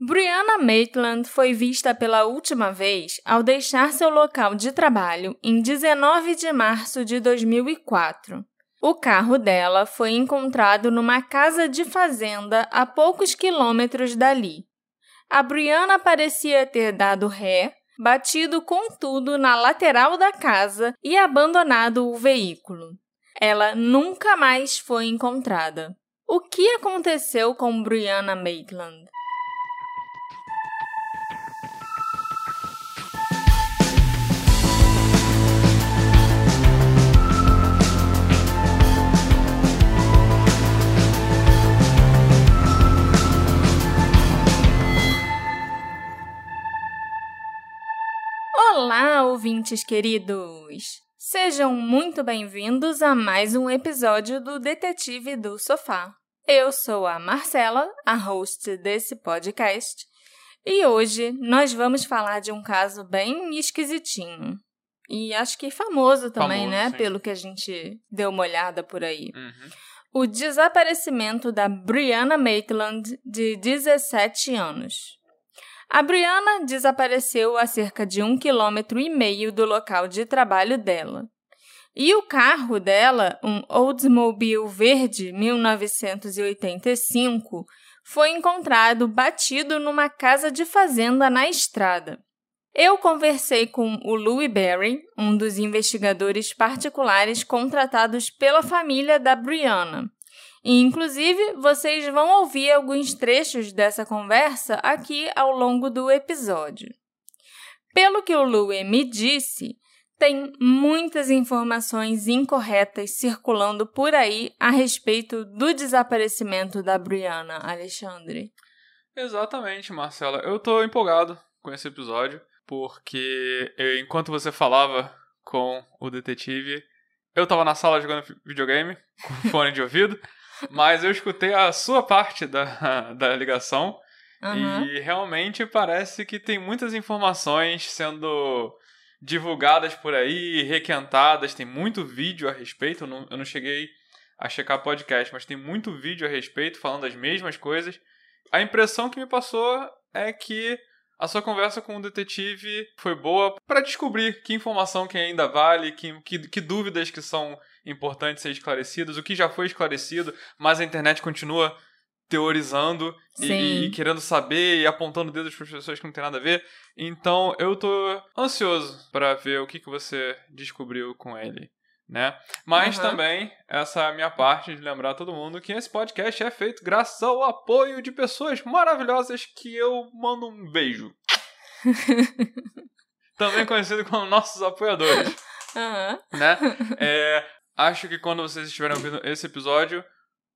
Brianna Maitland foi vista pela última vez ao deixar seu local de trabalho em 19 de março de 2004. O carro dela foi encontrado numa casa de fazenda a poucos quilômetros dali. A Brianna parecia ter dado ré, batido com tudo na lateral da casa e abandonado o veículo. Ela nunca mais foi encontrada. O que aconteceu com Brianna Maitland? Olá, ouvintes queridos! Sejam muito bem-vindos a mais um episódio do Detetive do Sofá. Eu sou a Marcela, a host desse podcast, e hoje nós vamos falar de um caso bem esquisitinho. E acho que famoso também, Famoso, né? sim. Pelo que a gente deu uma olhada por aí. Uhum. O desaparecimento da Brianna Maitland, de 17 anos. A Brianna desapareceu a cerca de um quilômetro e meio do local de trabalho dela. E o carro dela, um Oldsmobile verde 1985, foi encontrado batido numa casa de fazenda na estrada. Eu conversei com o Louis Berry, um dos investigadores particulares contratados pela família da Brianna. E, inclusive, vocês vão ouvir alguns trechos dessa conversa aqui ao longo do episódio. Pelo que o Louis me disse, tem muitas informações incorretas circulando por aí a respeito do desaparecimento da Brianna, Alexandre. Exatamente, Marcela. Eu tô empolgado com esse episódio, porque eu- enquanto você falava com o detetive, eu tava na sala jogando videogame, com fone de ouvido, mas eu escutei a sua parte da, da ligação Aham. e realmente parece que tem muitas informações sendo divulgadas por aí, requentadas, tem muito vídeo a respeito, eu não, eu não cheguei a checar podcast, mas tem muito vídeo a respeito falando as mesmas coisas. A impressão que me passou é que a sua conversa com o detetive foi boa para descobrir que informação que ainda vale, que, que, que dúvidas que são importantes ser esclarecidas, o que já foi esclarecido, mas a internet continua teorizando e, e querendo saber e apontando dedos para as pessoas que não tem nada a ver. Então eu tô ansioso para ver o que, que você descobriu com ele. Né? Mas Aham. também, essa é a minha parte de lembrar todo mundo que esse podcast é feito graças ao apoio de pessoas maravilhosas que eu mando um beijo. também conhecido como nossos apoiadores Aham. né? É, acho que quando vocês estiverem ouvindo esse episódio,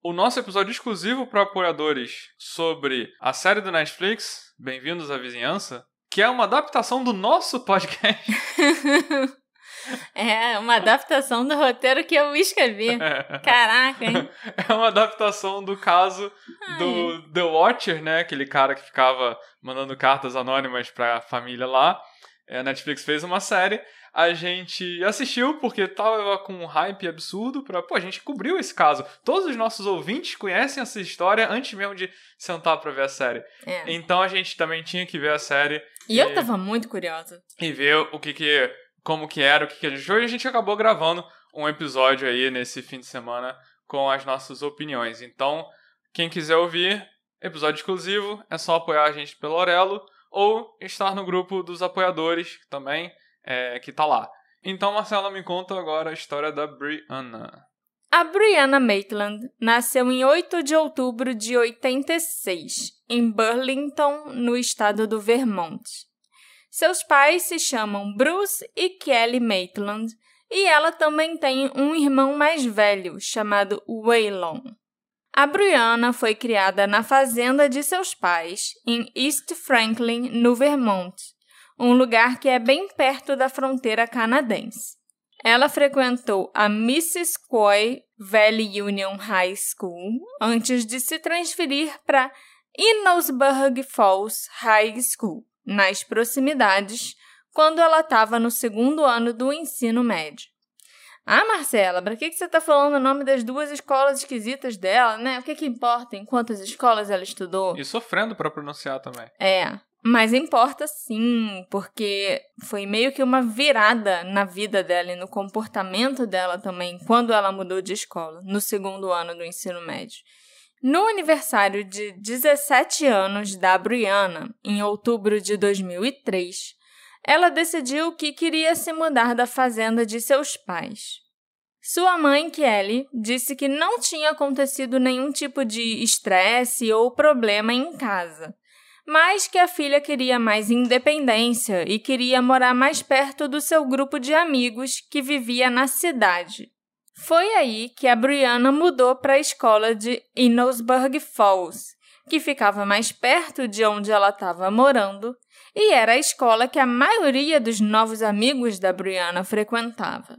o nosso episódio exclusivo para apoiadores sobre a série do Netflix, Bem-vindos à Vizinhança, que é uma adaptação do nosso podcast. É uma adaptação do roteiro que eu escrevi. Caraca, hein? É uma adaptação do caso do The Watcher, né? Aquele cara que ficava mandando cartas anônimas pra família lá. É, A Netflix fez uma série. A gente assistiu porque tava com um hype absurdo pra. Pô, a gente cobriu esse caso. Todos os nossos ouvintes conhecem essa história antes mesmo de sentar pra ver a série. É. Então a gente também tinha que ver a série E eu tava muito curiosa. e ver o que que. Como que era, o que que a gente achou. E a gente acabou gravando um episódio aí nesse fim de semana com as nossas opiniões. Então, quem quiser ouvir, episódio exclusivo, é só apoiar a gente pelo Orelo ou estar no grupo dos apoiadores também, é, que tá lá. Então, Marcela, me conta agora a história da Brianna. A Brianna Maitland nasceu em 8 de outubro de 86, em Burlington, no estado do Vermont. Seus pais se chamam Bruce e Kelly Maitland, e ela também tem um irmão mais velho, chamado Waylon. A Brianna foi criada na fazenda de seus pais, em East Franklin, no Vermont, um lugar que é bem perto da fronteira canadense. Ela frequentou a Missisquoi Valley Union High School antes de se transferir para Innosburg Falls High School, nas proximidades, quando ela estava no segundo ano do ensino médio. Ah, Marcela, para que, que você está falando o nome das duas escolas esquisitas dela, né? O que, que importa em quantas escolas ela estudou? E sofrendo para pronunciar também. É, mas importa sim, porque foi meio que uma virada na vida dela e no comportamento dela também quando ela mudou de escola, no segundo ano do ensino médio. No aniversário de 17 anos da Brianna, em outubro de 2003, ela decidiu que queria se mudar da fazenda de seus pais. Sua mãe, Kelly, disse que não tinha acontecido nenhum tipo de estresse ou problema em casa, mas que a filha queria mais independência e queria morar mais perto do seu grupo de amigos que vivia na cidade. Foi aí que a Brianna mudou para a escola de Innosburg Falls, que ficava mais perto de onde ela estava morando e era a escola que a maioria dos novos amigos da Brianna frequentava.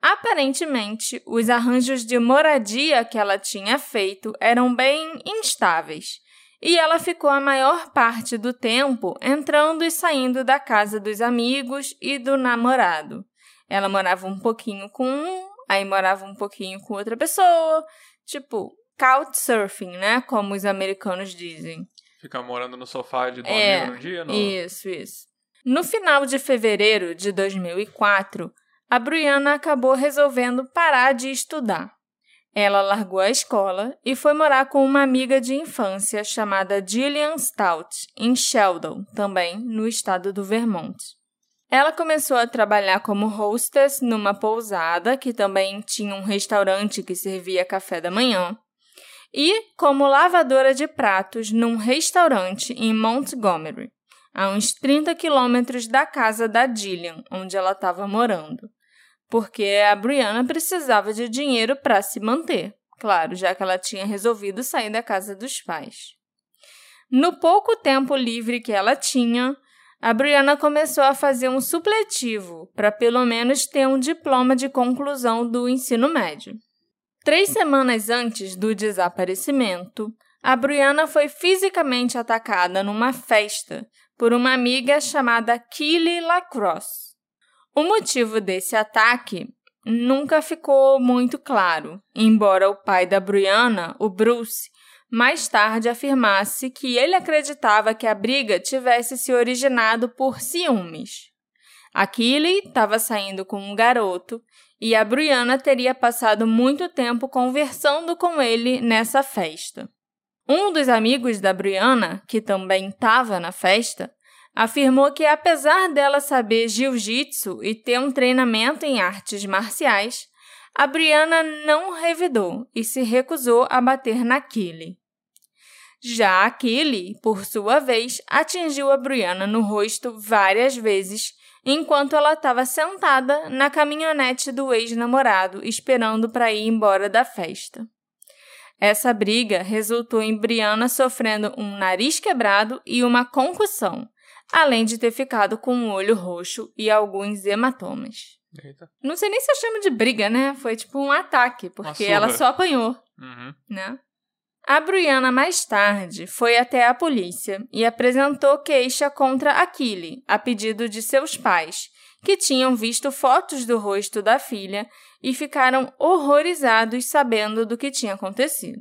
Aparentemente, os arranjos de moradia que ela tinha feito eram bem instáveis, e ela ficou a maior parte do tempo entrando e saindo da casa dos amigos e do namorado. Ela morava um pouquinho com um, aí morava um pouquinho com outra pessoa, tipo couchsurfing, né, como os americanos dizem. Ficar morando no sofá de dormir É, no dia? No... Isso, isso. No final de fevereiro de 2004, a Brianna acabou resolvendo parar de estudar. Ela largou a escola e foi morar com uma amiga de infância chamada Gillian Stout, em Sheldon, também no estado do Vermont. Ela começou a trabalhar como hostess numa pousada que também tinha um restaurante que servia café da manhã e como lavadora de pratos num restaurante em Montgomery, a uns 30 quilômetros da casa da Gillian, onde ela estava morando, porque a Brianna precisava de dinheiro para se manter, claro, já que ela tinha resolvido sair da casa dos pais. No pouco tempo livre que ela tinha, a Brianna começou a fazer um supletivo para pelo menos ter um diploma de conclusão do ensino médio. Três semanas antes do desaparecimento, a Brianna foi fisicamente atacada numa festa por uma amiga chamada Kelly Lacrosse. O motivo desse ataque nunca ficou muito claro, embora o pai da Brianna, o Bruce, mais tarde afirmasse que ele acreditava que a briga tivesse se originado por ciúmes. A Kelly estava saindo com um garoto e a Brianna teria passado muito tempo conversando com ele nessa festa. Um dos amigos da Brianna, que também estava na festa, afirmou que apesar dela saber jiu-jitsu e ter um treinamento em artes marciais, a Brianna não revidou e se recusou a bater na Kelly. Já a Kelly, por sua vez, atingiu a Brianna no rosto várias vezes enquanto ela estava sentada na caminhonete do ex-namorado, esperando para ir embora da festa. Essa briga resultou em Brianna sofrendo um nariz quebrado e uma concussão, além de ter ficado com um olho roxo e alguns hematomas. Eita. Não sei nem se eu chamo de briga, né? Foi tipo um ataque, porque ela só apanhou, Uhum. né? A Brianna mais tarde foi até a polícia e apresentou queixa contra Akili, a pedido de seus pais, que tinham visto fotos do rosto da filha e ficaram horrorizados sabendo do que tinha acontecido.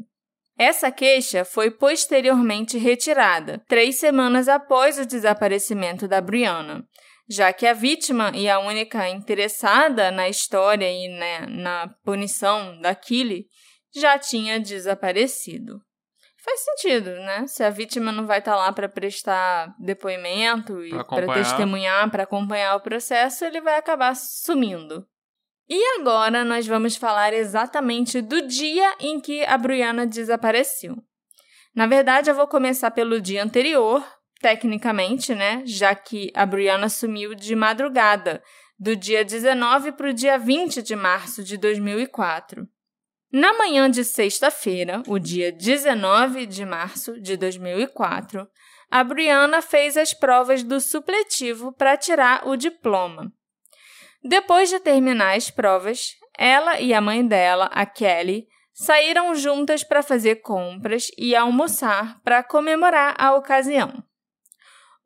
Essa queixa foi posteriormente retirada, três semanas após o desaparecimento da Brianna, já que a vítima e a única interessada na história e né, na punição da Killy já tinha desaparecido. Faz sentido, né? Se a vítima não vai estar lá para prestar depoimento e para testemunhar, para acompanhar o processo, ele vai acabar sumindo. E agora nós vamos falar exatamente do dia em que a Brianna desapareceu. Na verdade, eu vou começar pelo dia anterior, tecnicamente, né? Já que a Brianna sumiu de madrugada, do dia 19 para o dia 20 de março de 2004. Na manhã de sexta-feira, o dia 19 de março de 2004, a Brianna fez as provas do supletivo para tirar o diploma. Depois de terminar as provas, ela e a mãe dela, a Kelly, saíram juntas para fazer compras e almoçar para comemorar a ocasião.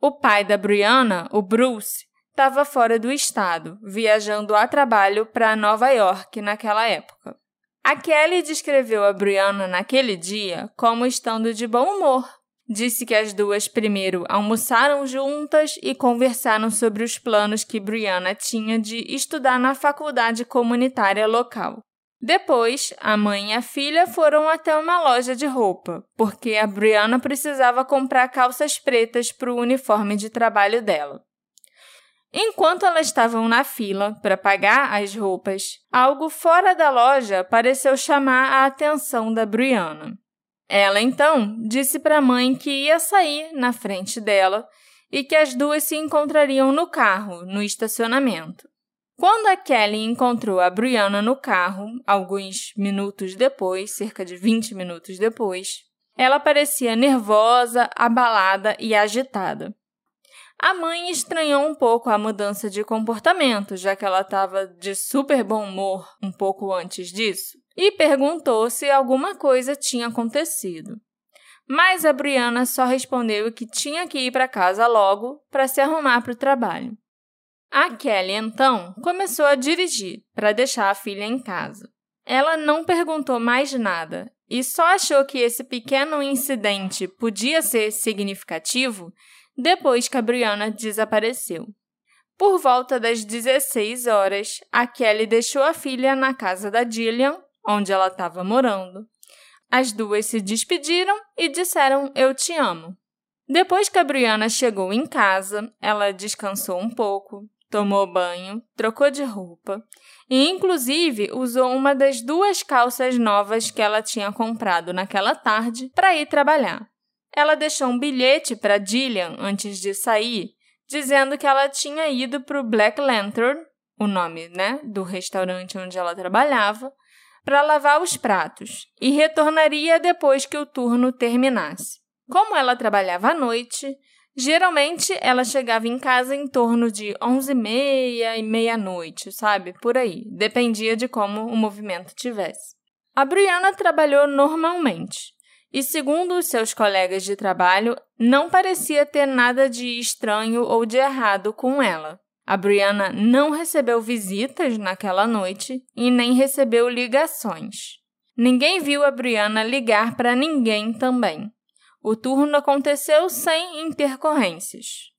O pai da Brianna, o Bruce, estava fora do estado, viajando a trabalho para Nova York naquela época. A Kelly descreveu a Brianna naquele dia como estando de bom humor. Disse que as duas primeiro almoçaram juntas e conversaram sobre os planos que Brianna tinha de estudar na faculdade comunitária local. Depois, a mãe e a filha foram até uma loja de roupa, porque a Brianna precisava comprar calças pretas para o uniforme de trabalho dela. Enquanto elas estavam na fila para pagar as roupas, algo fora da loja pareceu chamar a atenção da Brianna. Ela então disse para a mãe que ia sair na frente dela e que as duas se encontrariam no carro, no estacionamento. Quando a Kelly encontrou a Brianna no carro, alguns minutos depois, cerca de 20 minutos depois, ela parecia nervosa, abalada e agitada. A mãe estranhou um pouco a mudança de comportamento, já que ela estava de super bom humor um pouco antes disso, e perguntou se alguma coisa tinha acontecido. Mas a Brianna só respondeu que tinha que ir para casa logo para se arrumar para o trabalho. A Kelly, então, começou a dirigir para deixar a filha em casa. Ela não perguntou mais nada e só achou que esse pequeno incidente podia ser significativo depois que a Brianna desapareceu. Por volta das 16 horas, a Kelly deixou a filha na casa da Dillian, onde ela estava morando. As duas se despediram e disseram eu te amo. Depois que a Brianna chegou em casa, ela descansou um pouco, tomou banho, trocou de roupa e, inclusive, usou uma das duas calças novas que ela tinha comprado naquela tarde para ir trabalhar. Ela deixou um bilhete para Dillian antes de sair, dizendo que ela tinha ido para o Black Lantern, o nome né, do restaurante onde ela trabalhava, para lavar os pratos e retornaria depois que o turno terminasse. Como ela trabalhava à noite, geralmente ela chegava em casa em torno de 11h30 e meia-noite, sabe? Por aí. Dependia de como o movimento tivesse. A Brianna trabalhou normalmente, e, segundo os seus colegas de trabalho, não parecia ter nada de estranho ou de errado com ela. A Brianna não recebeu visitas naquela noite e nem recebeu ligações. Ninguém viu a Brianna ligar para ninguém também. O turno aconteceu sem intercorrências.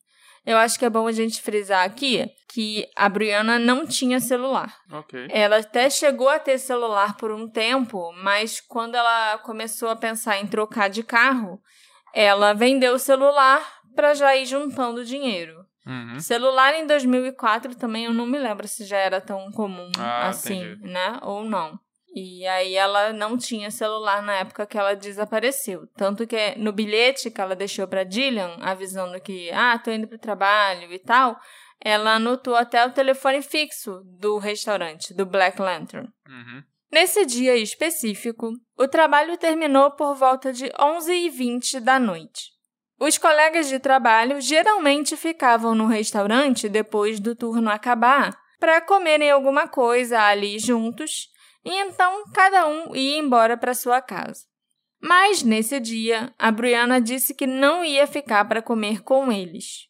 Eu acho que é bom a gente frisar aqui que a Brianna não tinha celular. Ok. Ela até chegou a ter celular por um tempo, mas quando ela começou a pensar em trocar de carro, ela vendeu o celular para já ir juntando dinheiro. Uhum. Celular em 2004 também eu não me lembro se já era tão comum Ah, assim, entendi. né? Ou não. E aí ela não tinha celular na época que ela desapareceu. Tanto que no bilhete que ela deixou para Dillian, avisando que, ah, tô indo pro trabalho e tal, ela anotou até o telefone fixo do restaurante, do Black Lantern. Uhum. Nesse dia específico, o trabalho terminou por volta de 11h20 da noite. Os colegas de trabalho geralmente ficavam no restaurante depois do turno acabar para comerem alguma coisa ali juntos e então cada um ia embora para sua casa. Mas nesse dia, a Brianna disse que não ia ficar para comer com eles.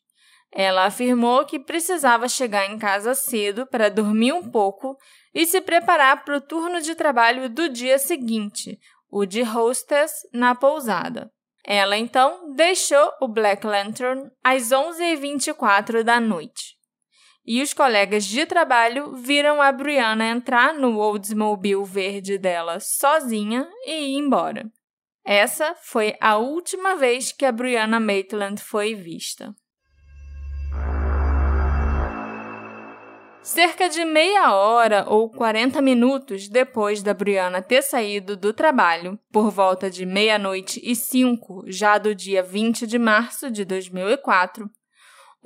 Ela afirmou que precisava chegar em casa cedo para dormir um pouco e se preparar para o turno de trabalho do dia seguinte, o de hostess na pousada. Ela então deixou o Black Lantern às 11h24 da noite. E os colegas de trabalho viram a Brianna entrar no Oldsmobile verde dela sozinha e ir embora. Essa foi a última vez que a Brianna Maitland foi vista. Cerca de meia hora ou 40 minutos depois da Brianna ter saído do trabalho, por volta de meia-noite e cinco, já do dia 20 de março de 2004,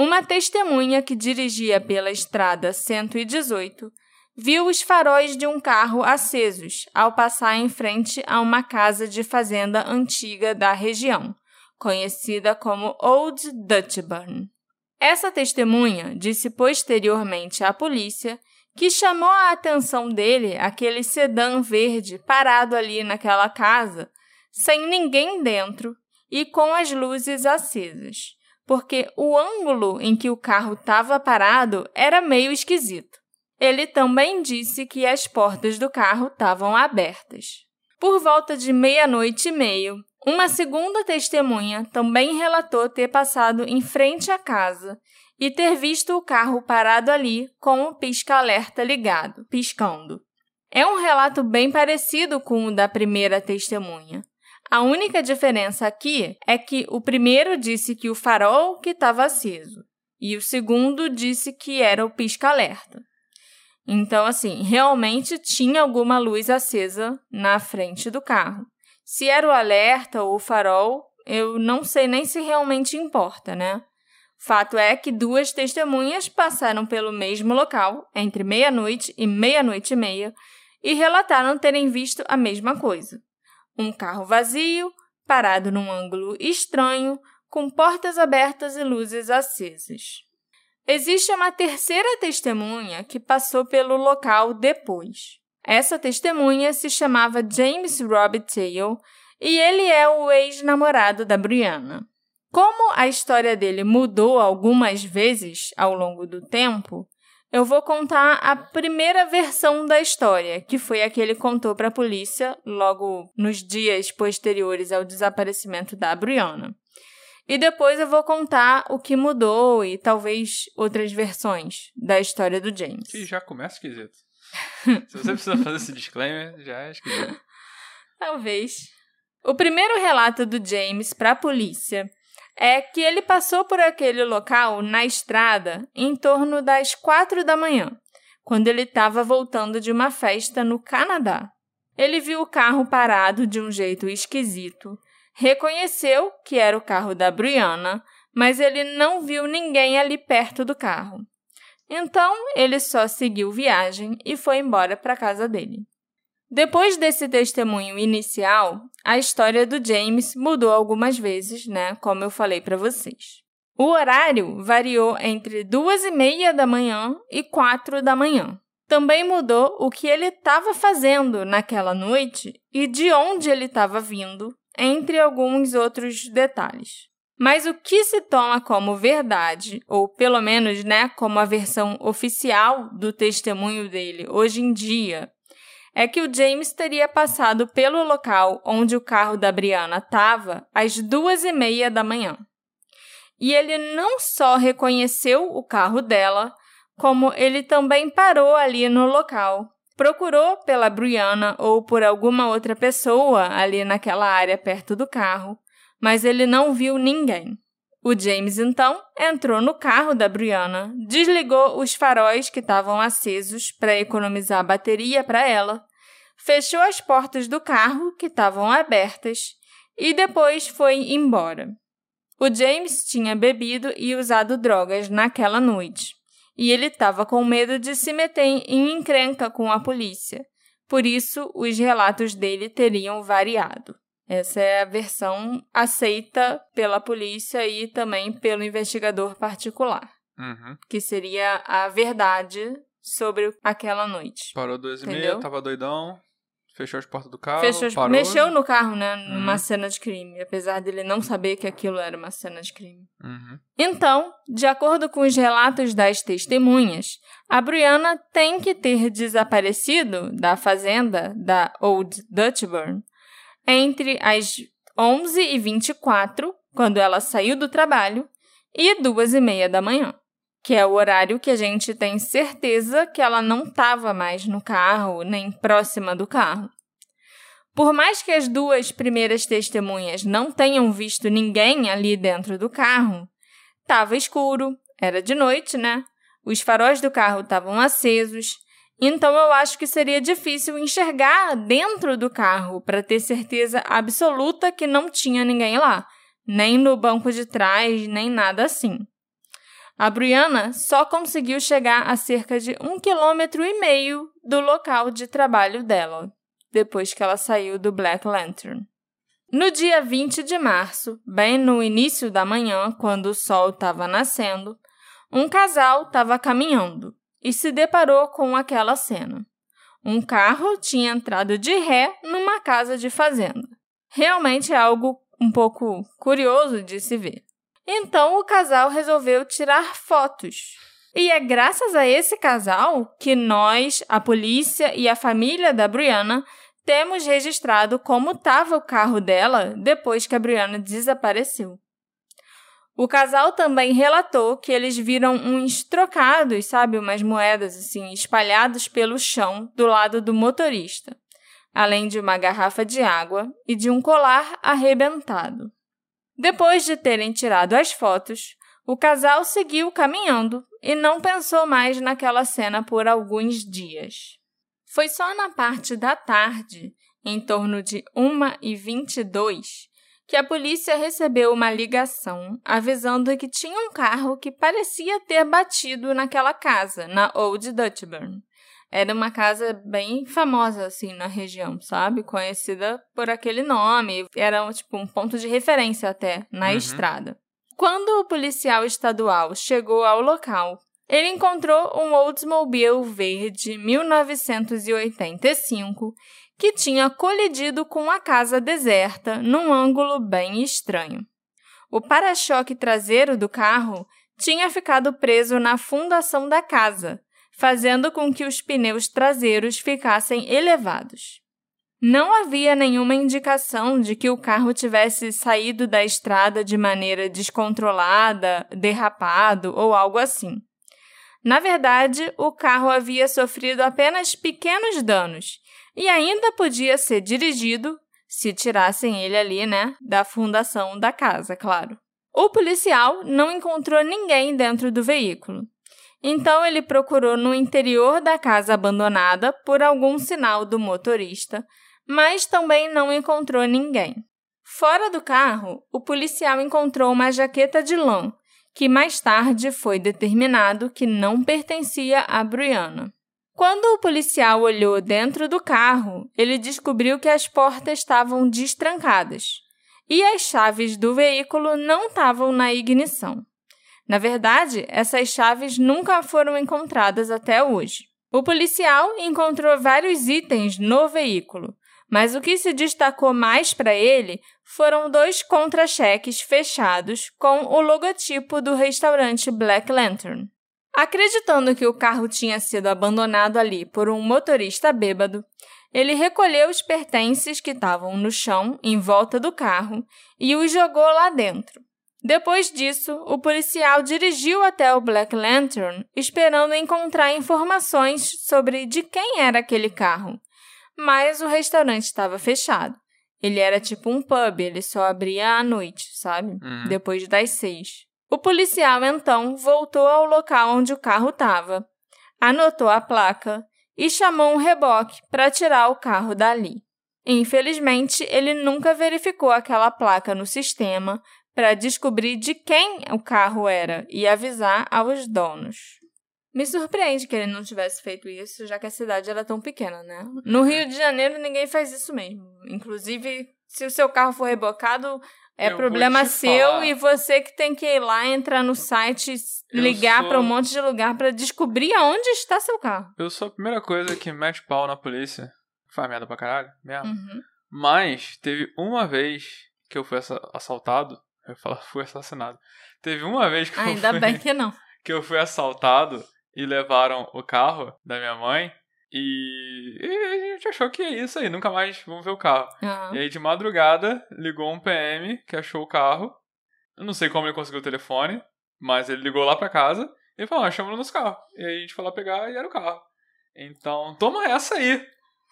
uma testemunha que dirigia pela estrada 118 viu os faróis de um carro acesos ao passar em frente a uma casa de fazenda antiga da região, conhecida como Old Dutchburn. Essa testemunha disse posteriormente à polícia que chamou a atenção dele aquele sedã verde parado ali naquela casa, sem ninguém dentro e com as luzes acesas, porque o ângulo em que o carro estava parado era meio esquisito. Ele também disse que as portas do carro estavam abertas. Por volta de meia-noite e meio, uma segunda testemunha também relatou ter passado em frente à casa e ter visto o carro parado ali com o pisca-alerta ligado, piscando. É um relato bem parecido com o da primeira testemunha. A única diferença aqui é que o primeiro disse que o farol que estava aceso e o segundo disse que era o pisca-alerta. Então, assim, realmente tinha alguma luz acesa na frente do carro. Se era o alerta ou o farol, eu não sei nem se realmente importa, né? Fato é que duas testemunhas passaram pelo mesmo local entre meia-noite e meia-noite e meia e relataram terem visto a mesma coisa: um carro vazio, parado num ângulo estranho, com portas abertas e luzes acesas. Existe uma terceira testemunha que passou pelo local depois. Essa testemunha se chamava James Robert Taylor e ele é o ex-namorado da Brianna. Como a história dele mudou algumas vezes ao longo do tempo, eu vou contar a primeira versão da história, que foi a que ele contou para a polícia logo nos dias posteriores ao desaparecimento da Brianna. E depois eu vou contar o que mudou e talvez outras versões da história do James. Que já começa esquisito. Se você precisa fazer esse disclaimer, já é esquisito. Talvez. O primeiro relato do James para a polícia é que ele passou por aquele local na estrada em torno das quatro da manhã, quando ele estava voltando de uma festa no Canadá. Ele viu o carro parado de um jeito esquisito reconheceu que era o carro da Brianna, mas ele não viu ninguém ali perto do carro. Então, ele só seguiu viagem e foi embora para casa dele. Depois desse testemunho inicial, a história do James mudou algumas vezes, né? Como eu falei para vocês. O horário variou entre duas e meia da manhã e quatro da manhã. Também mudou o que ele estava fazendo naquela noite e de onde ele estava vindo entre alguns outros detalhes. Mas o que se toma como verdade, ou pelo menos né, como a versão oficial do testemunho dele hoje em dia, é que o James teria passado pelo local onde o carro da Brianna estava às duas e meia da manhã. E ele não só reconheceu o carro dela, como ele também parou ali no local procurou pela Brianna ou por alguma outra pessoa ali naquela área perto do carro, mas ele não viu ninguém. O James então entrou no carro da Brianna, desligou os faróis que estavam acesos para economizar bateria para ela, fechou as portas do carro que estavam abertas e depois foi embora. O James tinha bebido e usado drogas naquela noite e ele estava com medo de se meter em encrenca com a polícia. Por isso, os relatos dele teriam variado. Essa é a versão aceita pela polícia e também pelo investigador particular, uhum. que seria a verdade sobre aquela noite. Parou duas e meia, tava doidão, Fechou as portas do carro. Fechou, parou. Mexeu no carro, né? Numa uhum. cena de crime, apesar dele não saber que aquilo era uma cena de crime. Uhum. Então, de acordo com os relatos das testemunhas, a Brianna tem que ter desaparecido da fazenda da Old Dutchburn entre as 11h24, quando ela saiu do trabalho, e 2h30 da manhã que é o horário que a gente tem certeza que ela não estava mais no carro, nem próxima do carro. Por mais que as duas primeiras testemunhas não tenham visto ninguém ali dentro do carro, estava escuro, era de noite, né? Os faróis do carro estavam acesos, então eu acho que seria difícil enxergar dentro do carro para ter certeza absoluta que não tinha ninguém lá, nem no banco de trás, nem nada assim. A Brianna só conseguiu chegar a cerca de um quilômetro e meio do local de trabalho dela, depois que ela saiu do Black Lantern. No dia 20 de março, bem no início da manhã, quando o sol estava nascendo, um casal estava caminhando e se deparou com aquela cena. Um carro tinha entrado de ré numa casa de fazenda. Realmente é algo um pouco curioso de se ver. Então o casal resolveu tirar fotos. E é graças a esse casal que nós, a polícia e a família da Brianna, temos registrado como estava o carro dela depois que a Brianna desapareceu. O casal também relatou que eles viram uns trocados, sabe, umas moedas assim, espalhados pelo chão do lado do motorista, além de uma garrafa de água e de um colar arrebentado. Depois de terem tirado as fotos, o casal seguiu caminhando e não pensou mais naquela cena por alguns dias. Foi só na parte da tarde, em torno de 1h22, que a polícia recebeu uma ligação avisando que tinha um carro que parecia ter batido naquela casa, na Old Dutchburn. Era uma casa bem famosa, assim, na região, sabe? Conhecida por aquele nome. Era, tipo, um ponto de referência até na uhum. estrada. Quando o policial estadual chegou ao local, ele encontrou um Oldsmobile verde 1985 que tinha colidido com a casa deserta num ângulo bem estranho. O para-choque traseiro do carro tinha ficado preso na fundação da casa, fazendo com que os pneus traseiros ficassem elevados. Não havia nenhuma indicação de que o carro tivesse saído da estrada de maneira descontrolada, derrapado ou algo assim. Na verdade, o carro havia sofrido apenas pequenos danos e ainda podia ser dirigido se tirassem ele ali, né, da fundação da casa, claro. O policial não encontrou ninguém dentro do veículo. Então ele procurou no interior da casa abandonada por algum sinal do motorista, mas também não encontrou ninguém. Fora do carro, o policial encontrou uma jaqueta de lã, que mais tarde foi determinado que não pertencia a Brianna. Quando o policial olhou dentro do carro, ele descobriu que as portas estavam destrancadas e as chaves do veículo não estavam na ignição. Na verdade, essas chaves nunca foram encontradas até hoje. O policial encontrou vários itens no veículo, mas o que se destacou mais para ele foram dois contra-cheques fechados com o logotipo do restaurante Black Lantern. Acreditando que o carro tinha sido abandonado ali por um motorista bêbado, ele recolheu os pertences que estavam no chão em volta do carro e os jogou lá dentro. Depois disso, o policial dirigiu até o Black Lantern, esperando encontrar informações sobre de quem era aquele carro. Mas o restaurante estava fechado. Ele era tipo um pub, ele só abria à noite, sabe? Uhum. Depois das seis. O policial então voltou ao local onde o carro estava, anotou a placa e chamou um reboque para tirar o carro dali. Infelizmente, ele nunca verificou aquela placa no sistema para descobrir de quem o carro era e avisar aos donos. Me surpreende que ele não tivesse feito isso, já que a cidade era tão pequena, né? No Rio de Janeiro ninguém faz isso mesmo. Inclusive, se o seu carro for rebocado, é eu problema seu falar. e você que tem que ir lá, entrar no site, ligar sou... para um monte de lugar para descobrir aonde está seu carro. Eu sou a primeira coisa que mete pau na polícia. Faz merda pra caralho, mesmo. Uhum. Mas teve uma vez que eu fui assaltado eu falar fui assassinado. Teve uma vez que Ainda eu fui, bem que não. Que eu fui assaltado e levaram o carro da minha mãe. E, e a gente achou que é isso aí, nunca mais vamos ver o carro. Uhum. E aí, de madrugada, ligou um PM que achou o carro. Eu não sei como ele conseguiu o telefone, mas ele ligou lá pra casa e falou: ah, chama no nosso carro. E aí a gente foi lá pegar e era o carro. Então, toma essa aí.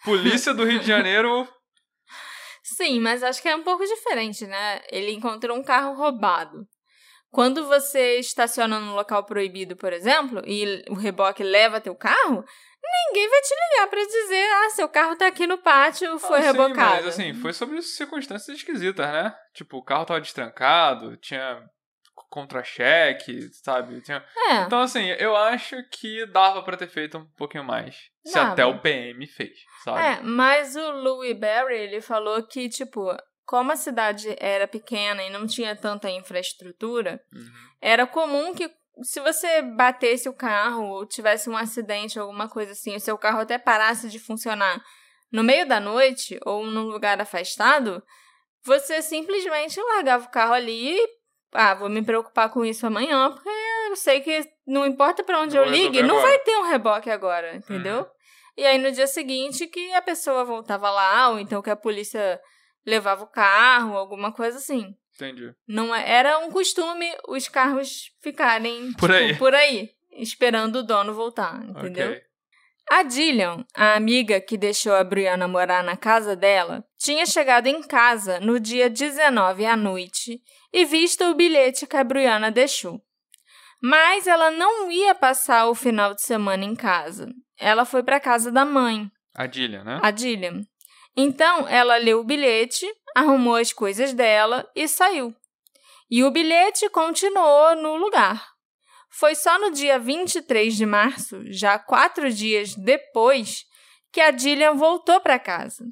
Polícia do Rio de Janeiro Sim, mas acho que é um pouco diferente, né? Ele encontrou um carro roubado. Quando você estaciona num local proibido, por exemplo, e o reboque leva teu carro, ninguém vai te ligar para dizer, ah, seu carro tá aqui no pátio, foi ah, rebocado. Sim, mas assim, foi sobre circunstâncias esquisitas, né? Tipo, o carro tava destrancado, tinha contra-cheque, sabe? Tinha... É. Então, assim, eu acho que dava para ter feito um pouquinho mais. Se dava. até o PM fez, sabe? É, mas o Louis Berry, ele falou que, tipo, como a cidade era pequena e não tinha tanta infraestrutura, uhum. era comum que se você batesse o carro ou tivesse um acidente ou alguma coisa assim, o seu carro até parasse de funcionar no meio da noite ou num lugar afastado, você simplesmente largava o carro ali e ah, vou me preocupar com isso amanhã, porque eu sei que não importa para onde Não eu ligue, não agora. vai ter um reboque agora, entendeu? Uhum. E aí no dia seguinte que a pessoa voltava lá, ou então que a polícia levava o carro, alguma coisa assim. Entendi. Não é- era um costume os carros ficarem Por tipo, aí. por aí, esperando o dono voltar, entendeu? Ok. A Dillian, a amiga que deixou a Brianna morar na casa dela, tinha chegado em casa no dia 19 à noite e visto o bilhete que a Brianna deixou. Mas ela não ia passar o final de semana em casa. Ela foi para casa da mãe, A Dillian, né? a Dillian. Então, ela leu o bilhete, arrumou as coisas dela e saiu. E o bilhete continuou no lugar. Foi só no dia 23 de março, já quatro dias depois, que a Dillian voltou para casa.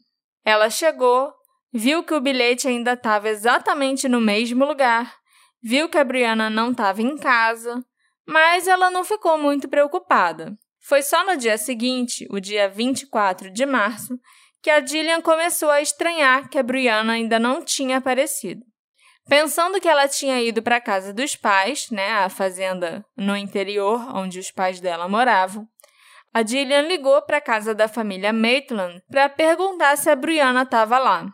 Ela chegou, viu que o bilhete ainda estava exatamente no mesmo lugar, viu que a Brianna não estava em casa, mas ela não ficou muito preocupada. Foi só no dia seguinte, o dia 24 de março, que a Dillian começou a estranhar que a Brianna ainda não tinha aparecido. Pensando que ela tinha ido para a casa dos pais, né, a fazenda no interior onde os pais dela moravam, a Dillian ligou para a casa da família Maitland para perguntar se a Brianna estava lá.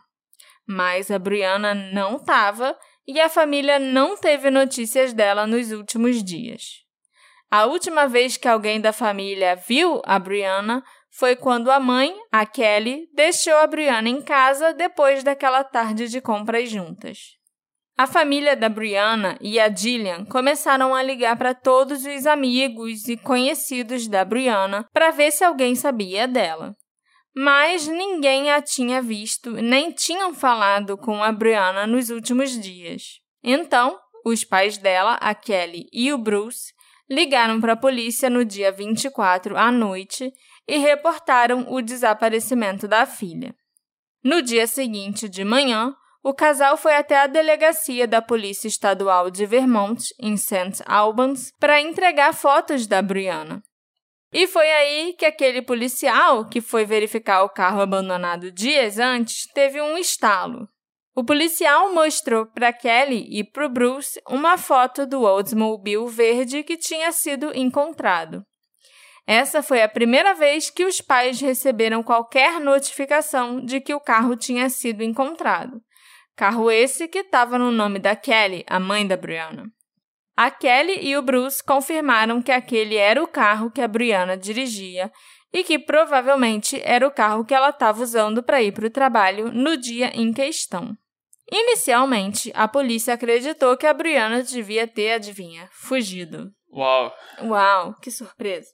Mas a Brianna não estava e a família não teve notícias dela nos últimos dias. A última vez que alguém da família viu a Brianna foi quando a mãe, a Kelly, deixou a Brianna em casa depois daquela tarde de compras juntas. A família da Brianna e a Gillian começaram a ligar para todos os amigos e conhecidos da Brianna para ver se alguém sabia dela. Mas ninguém a tinha visto nem tinham falado com a Brianna nos últimos dias. Então, os pais dela, a Kelly e o Bruce, ligaram para a polícia no dia 24 à noite e reportaram o desaparecimento da filha. No dia seguinte de manhã, o casal foi até a delegacia da Polícia Estadual de Vermont, em St. Albans, para entregar fotos da Brianna. E foi aí que aquele policial que foi verificar o carro abandonado dias antes teve um estalo. O policial mostrou para Kelly e para Bruce uma foto do Oldsmobile verde que tinha sido encontrado. Essa foi a primeira vez que os pais receberam qualquer notificação de que o carro tinha sido encontrado. Carro esse que estava no nome da Kelly, a mãe da Brianna. A Kelly e o Bruce confirmaram que aquele era o carro que a Brianna dirigia e que provavelmente era o carro que ela estava usando para ir para o trabalho no dia em questão. Inicialmente, a polícia acreditou que a Brianna devia ter, adivinha, fugido. Uau. Uau, que surpresa!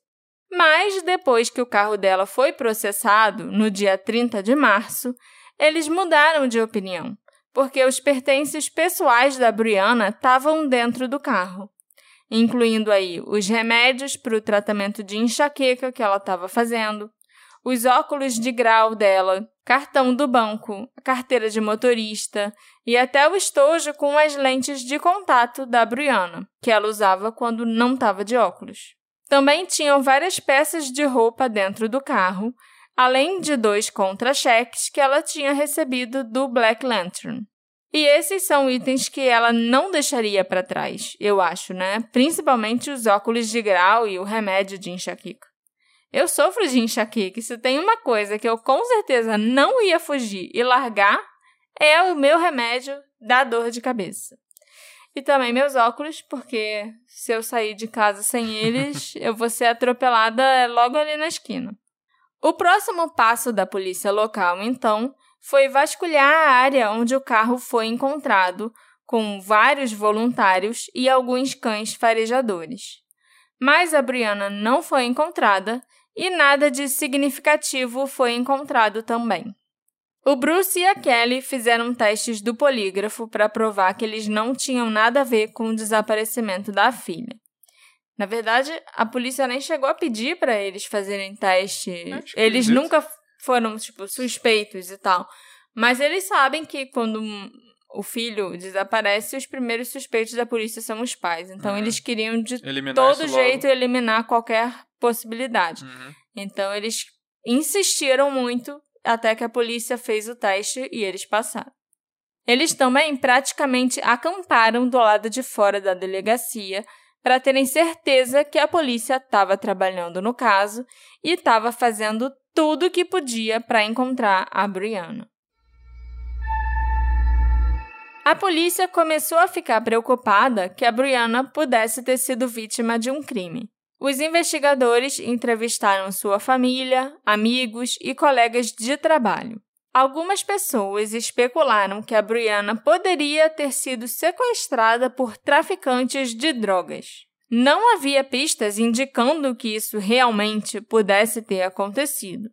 Mas depois que o carro dela foi processado, no dia 30 de março, eles mudaram de opinião, porque os pertences pessoais da Brianna estavam dentro do carro, incluindo aí os remédios para o tratamento de enxaqueca que ela estava fazendo, os óculos de grau dela, cartão do banco, carteira de motorista e até o estojo com as lentes de contato da Brianna, que ela usava quando não estava de óculos. Também tinham várias peças de roupa dentro do carro, além de dois contra-cheques que ela tinha recebido do Black Lantern. E esses são itens que ela não deixaria para trás, eu acho, né? Principalmente os óculos de grau e o remédio de enxaqueca. Eu sofro de enxaqueca e se tem uma coisa que eu com certeza não ia fugir e largar, é o meu remédio da dor de cabeça. E também meus óculos, porque se eu sair de casa sem eles, eu vou ser atropelada logo ali na esquina. O próximo passo da polícia local, então, foi vasculhar a área onde o carro foi encontrado, com vários voluntários e alguns cães farejadores. Mas a Brianna não foi encontrada e nada de significativo foi encontrado também. O Bruce e a Kelly fizeram testes do polígrafo para provar que eles não tinham nada a ver com o desaparecimento da filha. Na verdade, a polícia nem chegou a pedir para eles fazerem teste. Eles nunca foram, tipo, suspeitos e tal. Mas eles sabem que quando o filho desaparece, os primeiros suspeitos da polícia são os pais. Então, Uhum. eles queriam de Eliminar todo jeito eliminar qualquer possibilidade. Uhum. Então, eles insistiram muito até que a polícia fez o teste e eles passaram. Eles também praticamente acamparam do lado de fora da delegacia para terem certeza que a polícia estava trabalhando no caso e estava fazendo tudo o que podia para encontrar a Brianna. A polícia começou a ficar preocupada que a Brianna pudesse ter sido vítima de um crime. Os investigadores entrevistaram sua família, amigos e colegas de trabalho. Algumas pessoas especularam que a Brianna poderia ter sido sequestrada por traficantes de drogas. Não havia pistas indicando que isso realmente pudesse ter acontecido,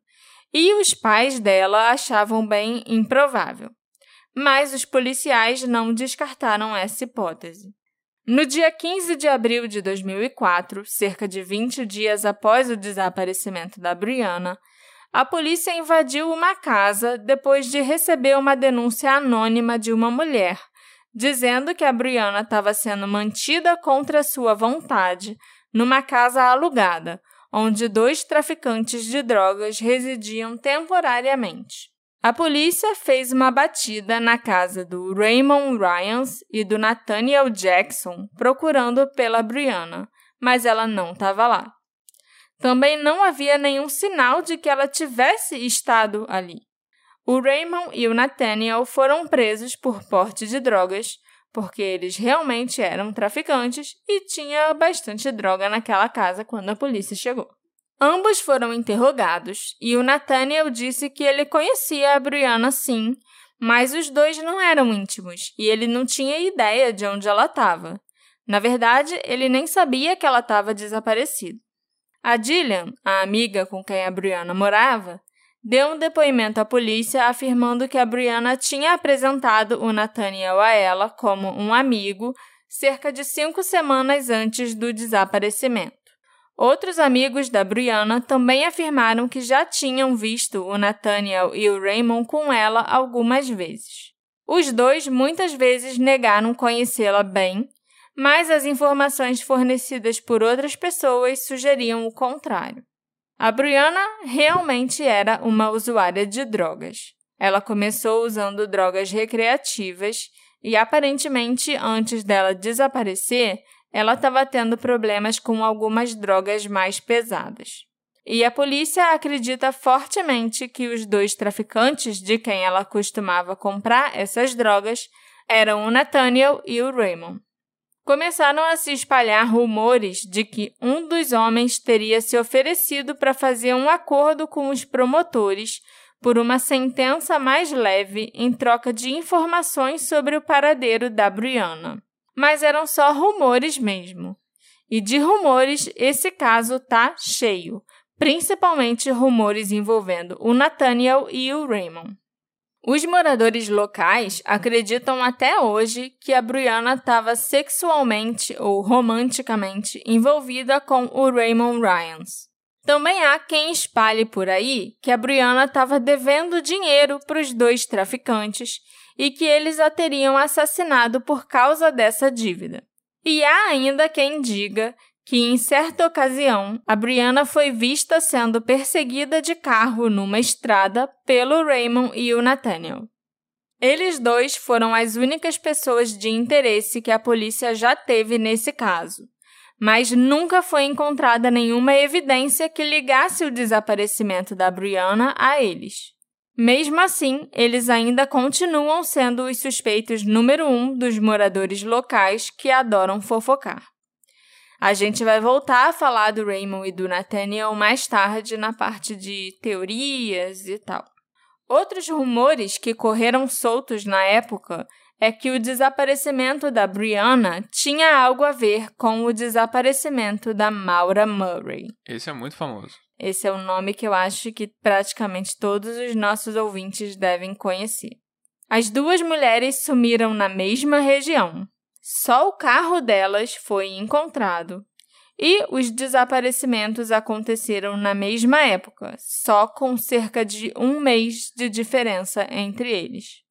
e os pais dela achavam bem improvável. Mas os policiais não descartaram essa hipótese. No dia 15 de abril de 2004, cerca de 20 dias após o desaparecimento da Brianna, a polícia invadiu uma casa depois de receber uma denúncia anônima de uma mulher, dizendo que a Brianna estava sendo mantida contra sua vontade numa casa alugada, onde dois traficantes de drogas residiam temporariamente. A polícia fez uma batida na casa do Raymond Ryans e do Nathaniel Jackson procurando pela Brianna, mas ela não estava lá. Também não havia nenhum sinal de que ela tivesse estado ali. O Raymond e o Nathaniel foram presos por porte de drogas, porque eles realmente eram traficantes e tinha bastante droga naquela casa quando a polícia chegou. Ambos foram interrogados e o Nathaniel disse que ele conhecia a Brianna sim, mas os dois não eram íntimos e ele não tinha ideia de onde ela estava. Na verdade, ele nem sabia que ela estava desaparecida. A Dillian, a amiga com quem a Brianna morava, deu um depoimento à polícia afirmando que a Brianna tinha apresentado o Nathaniel a ela como um amigo cerca de cinco semanas antes do desaparecimento. Outros amigos da Brianna também afirmaram que já tinham visto o Nathaniel e o Raymond com ela algumas vezes. Os dois muitas vezes negaram conhecê-la bem mas as informações fornecidas por outras pessoas sugeriam o contrário. A Brianna realmente era uma usuária de drogas. Ela começou usando drogas recreativas e, aparentemente, antes dela desaparecer, ela estava tendo problemas com algumas drogas mais pesadas. E a polícia acredita fortemente que os dois traficantes de quem ela costumava comprar essas drogas eram o Nathaniel e o Raymond começaram a se espalhar rumores de que um dos homens teria se oferecido para fazer um acordo com os promotores por uma sentença mais leve em troca de informações sobre o paradeiro da Brianna. Mas eram só rumores mesmo. E de rumores, esse caso tá cheio, principalmente rumores envolvendo o Nathaniel e o Raymond. Os moradores locais acreditam até hoje que a Brianna estava sexualmente ou romanticamente envolvida com o Raymond Ryans. Também há quem espalhe por aí que a Brianna estava devendo dinheiro para os dois traficantes e que eles a teriam assassinado por causa dessa dívida. E há ainda quem diga que em certa ocasião a Brianna foi vista sendo perseguida de carro numa estrada pelo Raymond e o Nathaniel. Eles dois foram as únicas pessoas de interesse que a polícia já teve nesse caso, mas nunca foi encontrada nenhuma evidência que ligasse o desaparecimento da Brianna a eles. Mesmo assim, eles ainda continuam sendo os suspeitos número um dos moradores locais que adoram fofocar. A gente vai voltar a falar do Raymond e do Nathaniel mais tarde na parte de teorias e tal. Outros rumores que correram soltos na época é que o desaparecimento da Brianna tinha algo a ver com o desaparecimento da Maura Murray. Esse é muito famoso. Esse é o nome que eu acho que praticamente todos os nossos ouvintes devem conhecer. As duas mulheres sumiram na mesma região, só o carro delas foi encontrado. E os desaparecimentos aconteceram na mesma época, só com cerca de um mês de diferença entre eles.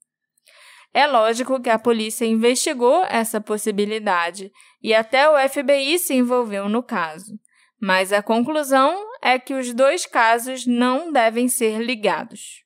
É lógico que a polícia investigou essa possibilidade e até o FBI se envolveu no caso, mas a conclusão é que os dois casos não devem ser ligados.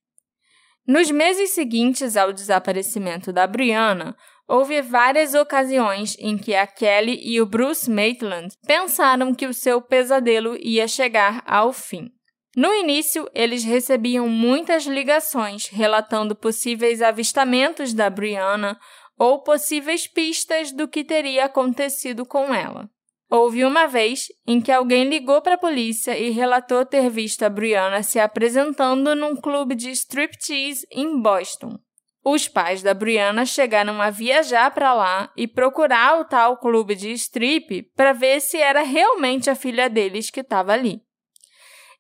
Nos meses seguintes ao desaparecimento da Brianna, houve várias ocasiões em que a Kelly e o Bruce Maitland pensaram que o seu pesadelo ia chegar ao fim. No início, eles recebiam muitas ligações relatando possíveis avistamentos da Brianna ou possíveis pistas do que teria acontecido com ela. Houve uma vez em que alguém ligou para a polícia e relatou ter visto a Brianna se apresentando num clube de striptease em Boston. Os pais da Brianna chegaram a viajar para lá e procurar o tal clube de strip para ver se era realmente a filha deles que estava ali.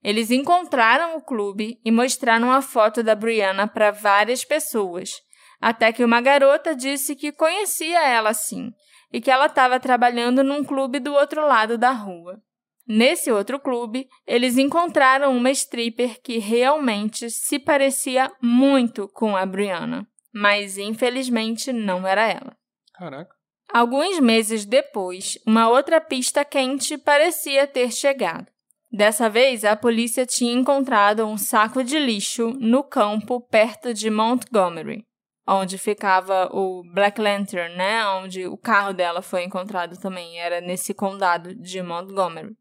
Eles encontraram o clube e mostraram a foto da Brianna para várias pessoas, até que uma garota disse que conhecia ela sim e que ela estava trabalhando num clube do outro lado da rua. Nesse outro clube, eles encontraram uma stripper que realmente se parecia muito com a Brianna, mas infelizmente não era ela. Caraca. Alguns meses depois, uma outra pista quente parecia ter chegado. Dessa vez, a polícia tinha encontrado um saco de lixo no campo perto de Montgomery onde ficava o Black Lantern, né? Onde o carro dela foi encontrado também, era nesse condado de Montgomery.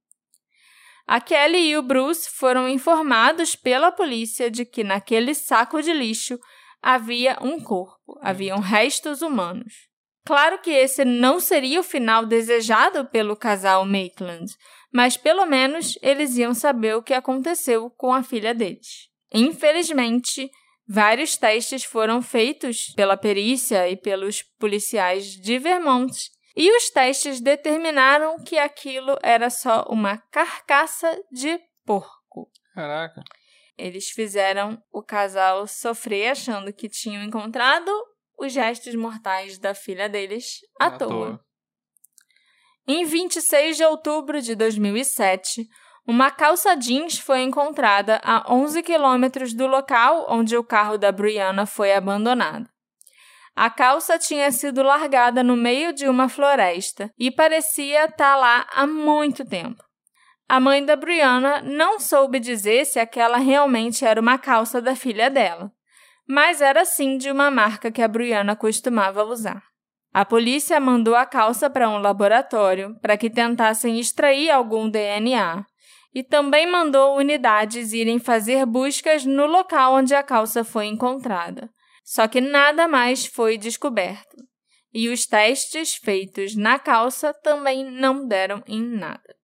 A Kelly e o Bruce foram informados pela polícia de que naquele saco de lixo havia um corpo, haviam restos humanos. Claro que esse não seria o final desejado pelo casal Maitland, mas pelo menos eles iam saber o que aconteceu com a filha deles. Infelizmente, Vários testes foram feitos pela perícia e pelos policiais de Vermont, e os testes determinaram que aquilo era só uma carcaça de porco. Caraca. Eles fizeram o casal sofrer achando que tinham encontrado os restos mortais da filha deles à, à toa. toa. Em 26 de outubro de 2007, uma calça jeans foi encontrada a 11 quilômetros do local onde o carro da Brianna foi abandonado. A calça tinha sido largada no meio de uma floresta e parecia estar lá há muito tempo. A mãe da Brianna não soube dizer se aquela realmente era uma calça da filha dela, mas era sim de uma marca que a Brianna costumava usar. A polícia mandou a calça para um laboratório para que tentassem extrair algum DNA e também mandou unidades irem fazer buscas no local onde a calça foi encontrada. Só que nada mais foi descoberto. E os testes feitos na calça também não deram em nada.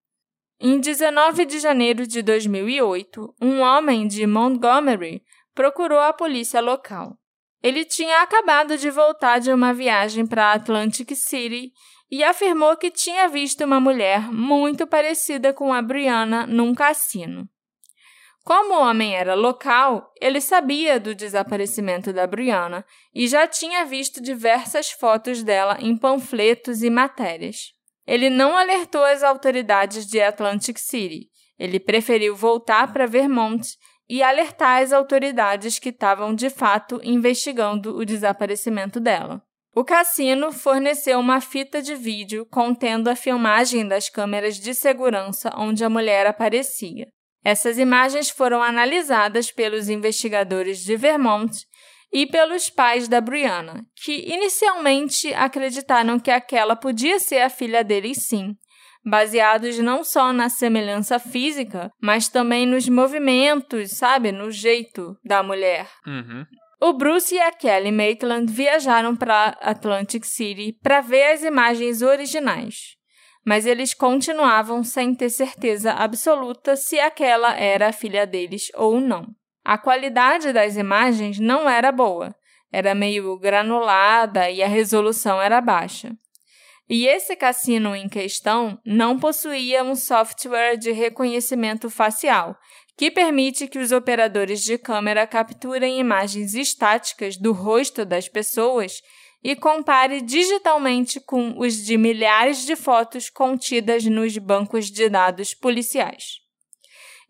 Em 19 de janeiro de 2008, um homem de Montgomery procurou a polícia local. Ele tinha acabado de voltar de uma viagem para Atlantic City e afirmou que tinha visto uma mulher muito parecida com a Brianna num cassino. Como o homem era local, ele sabia do desaparecimento da Brianna e já tinha visto diversas fotos dela em panfletos e matérias. Ele não alertou as autoridades de Atlantic City. Ele preferiu voltar para Vermont e alertar as autoridades que estavam de fato investigando o desaparecimento dela. O cassino forneceu uma fita de vídeo contendo a filmagem das câmeras de segurança onde a mulher aparecia. Essas imagens foram analisadas pelos investigadores de Vermont e pelos pais da Brianna, que inicialmente acreditaram que aquela podia ser a filha deles sim, baseados não só na semelhança física, mas também nos movimentos, sabe, no jeito da mulher. Uhum. O Bruce e a Kelly Maitland viajaram para Atlantic City para ver as imagens originais, mas eles continuavam sem ter certeza absoluta se aquela era a filha deles ou não. A qualidade das imagens não era boa, era meio granulada e a resolução era baixa. E esse cassino em questão não possuía um software de reconhecimento facial, que permite que os operadores de câmera capturem imagens estáticas do rosto das pessoas e compare digitalmente com os de milhares de fotos contidas nos bancos de dados policiais.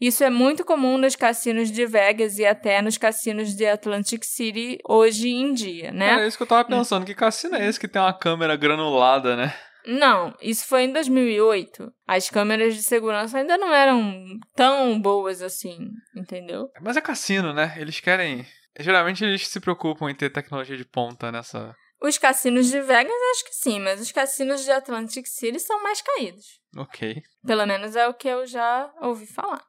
Isso é muito comum nos cassinos de Vegas e até nos cassinos de Atlantic City hoje em dia, né? É isso que eu tava pensando. Que cassino é esse que tem uma câmera granulada, né? Não, isso foi em 2008. As câmeras de segurança ainda não eram tão boas assim, entendeu? Mas é cassino, né? Eles querem Geralmente eles se preocupam em ter tecnologia de ponta nessa. Os cassinos de Vegas, acho que sim, mas os cassinos de Atlantic City são mais caídos. Ok. Pelo menos é o que eu já ouvi falar.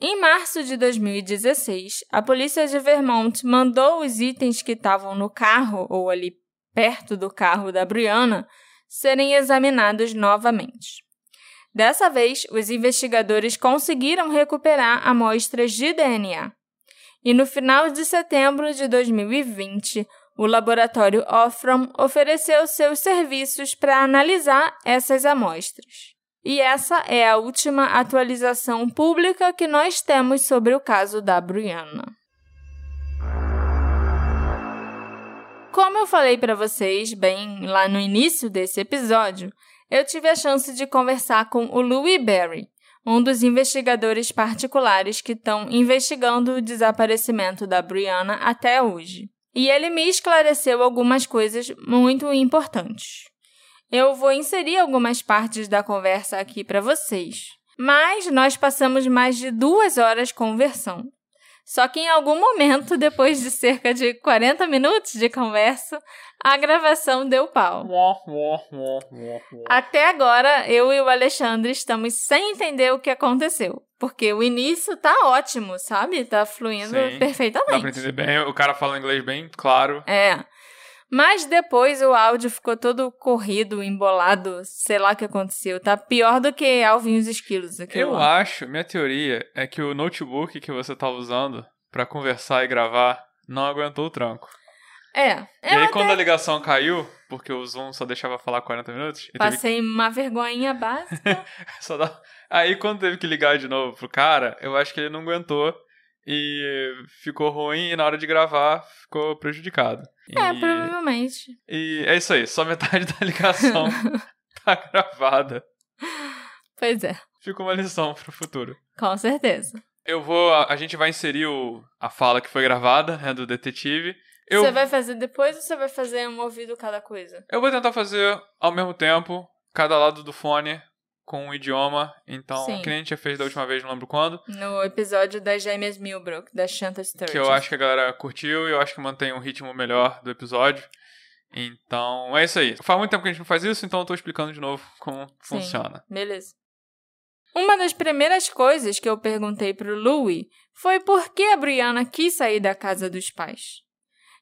Em março de 2016, a polícia de Vermont mandou os itens que estavam no carro ou ali perto do carro da Brianna serem examinados novamente. Dessa vez, os investigadores conseguiram recuperar amostras de DNA. E no final de setembro de 2020, o laboratório Othram ofereceu seus serviços para analisar essas amostras. E essa é a última atualização pública que nós temos sobre o caso da Brianna. Como eu falei para vocês bem lá no início desse episódio, eu tive a chance de conversar com o Louis Berry, um dos investigadores particulares que estão investigando o desaparecimento da Brianna até hoje. E ele me esclareceu algumas coisas muito importantes. Eu vou inserir algumas partes da conversa aqui para vocês. Mas nós passamos mais de duas horas conversando. Só que em algum momento, depois de cerca de 40 minutos de conversa, a gravação deu pau. Até agora, eu e o Alexandre estamos sem entender o que aconteceu. Porque o início tá ótimo, sabe? Tá fluindo Sim, perfeitamente. Dá pra entender bem. O cara fala inglês bem claro. É. Mas depois o áudio ficou todo corrido, embolado, sei lá o que aconteceu. Tá pior do que Alvin e os Esquilos. Eu lá. acho, minha teoria é que o notebook que você tá usando para conversar e gravar não aguentou o tranco. É. E aí, quando a ligação caiu, porque o Zoom só deixava falar 40 minutos. Passei teve... uma vergonhinha básica. dá... Aí, quando teve que ligar de novo pro cara, eu acho que ele não aguentou e ficou ruim e na hora de gravar ficou prejudicado. É, e... provavelmente. E é isso aí, só metade da ligação tá gravada. Pois é. Fica uma lição pro futuro. Com certeza. Eu vou. A, a gente vai inserir o, a fala que foi gravada, né, do detetive. Eu, você vai fazer depois ou você vai fazer um ouvido cada coisa? Eu vou tentar fazer ao mesmo tempo, cada lado do fone, com um idioma. Então, Sim. que nem a gente já fez da última vez, não lembro quando. No episódio das Gêmeas Milbrook, da Shanta Sturges. Que eu acho que a galera curtiu e eu acho que mantém um ritmo melhor do episódio. Então, é isso aí. Faz muito tempo que a gente não faz isso, então eu tô explicando de novo como Sim, funciona. Beleza. Uma das primeiras coisas que eu perguntei pro Louie foi por que a Brianna quis sair da casa dos pais.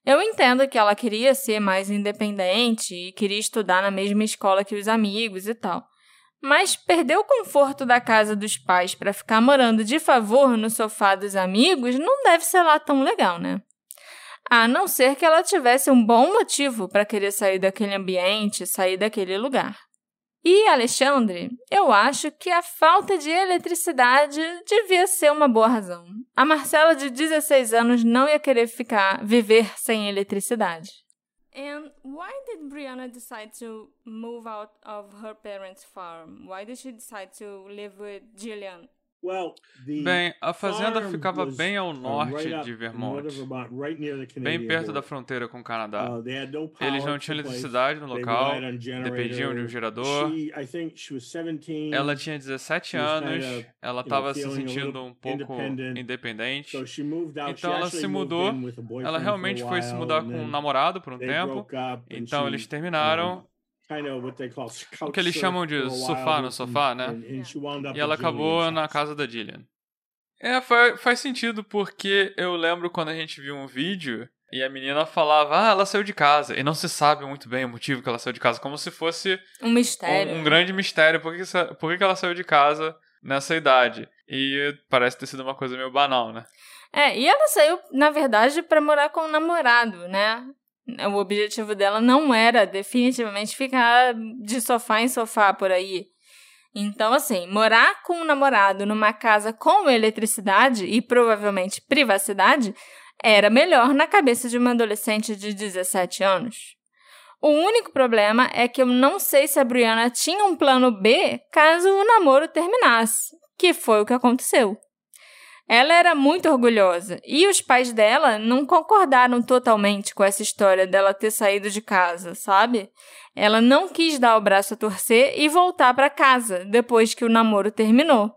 Eu entendo que ela queria ser mais independente e queria estudar na mesma escola que os amigos e tal. Mas perder o conforto da casa dos pais para ficar morando de favor no sofá dos amigos não deve ser lá tão legal, né? A não ser que ela tivesse um bom motivo para querer sair daquele ambiente, sair daquele lugar. E, Alexandre, eu acho que a falta de eletricidade devia ser uma boa razão. A Marcela de 16 anos não ia querer ficar viver sem eletricidade. And why did Brianna decide to move out of her parents' farm? Why did she decide to live with Gillian? Bem, a fazenda ficava bem ao uh, norte de Vermont, bem perto da fronteira com o Canadá. Uh, Eles não tinham eletricidade no local, dependiam de um gerador. Ela tinha 17 anos, ela estava se sentindo um pouco independente. Então ela se mudou, ela realmente foi se mudar com um namorado por um tempo. Então eles terminaram o que eles chamam de surfar no sofá, né? E ela acabou na casa da Gillian. É, faz, faz sentido porque eu lembro quando a gente viu um vídeo e a menina falava, ah, ela saiu de casa. E não se sabe muito bem o motivo que ela saiu de casa, como se fosse um mistério. Um, um grande mistério. Por que, por que ela saiu de casa nessa idade? E parece ter sido uma coisa meio banal, né? É, e ela saiu, na verdade, para morar com o namorado, né? O objetivo dela não era definitivamente ficar de sofá em sofá por aí. Então, assim, morar com um namorado numa casa com eletricidade e provavelmente privacidade era melhor na cabeça de uma adolescente de 17 anos. O único problema é que eu não sei se a Brianna tinha um plano B caso o namoro terminasse, que foi o que aconteceu. Ela era muito orgulhosa e os pais dela não concordaram totalmente com essa história dela ter saído de casa, sabe? Ela não quis dar o braço a torcer e voltar para casa depois que o namoro terminou.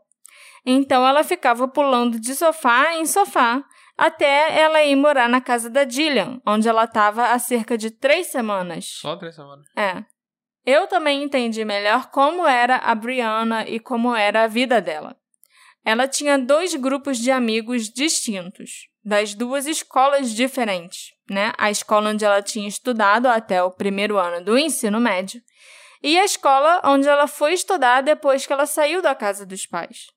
Então ela ficava pulando de sofá em sofá, até ela ir morar na casa da Dillian, onde ela estava há cerca de três semanas. Só três semanas. É. Eu também entendi melhor como era a Brianna e como era a vida dela. Ela tinha dois grupos de amigos distintos, das duas escolas diferentes, né? A escola onde ela tinha estudado até o primeiro ano do ensino médio e a escola onde ela foi estudar depois que ela saiu da casa dos pais.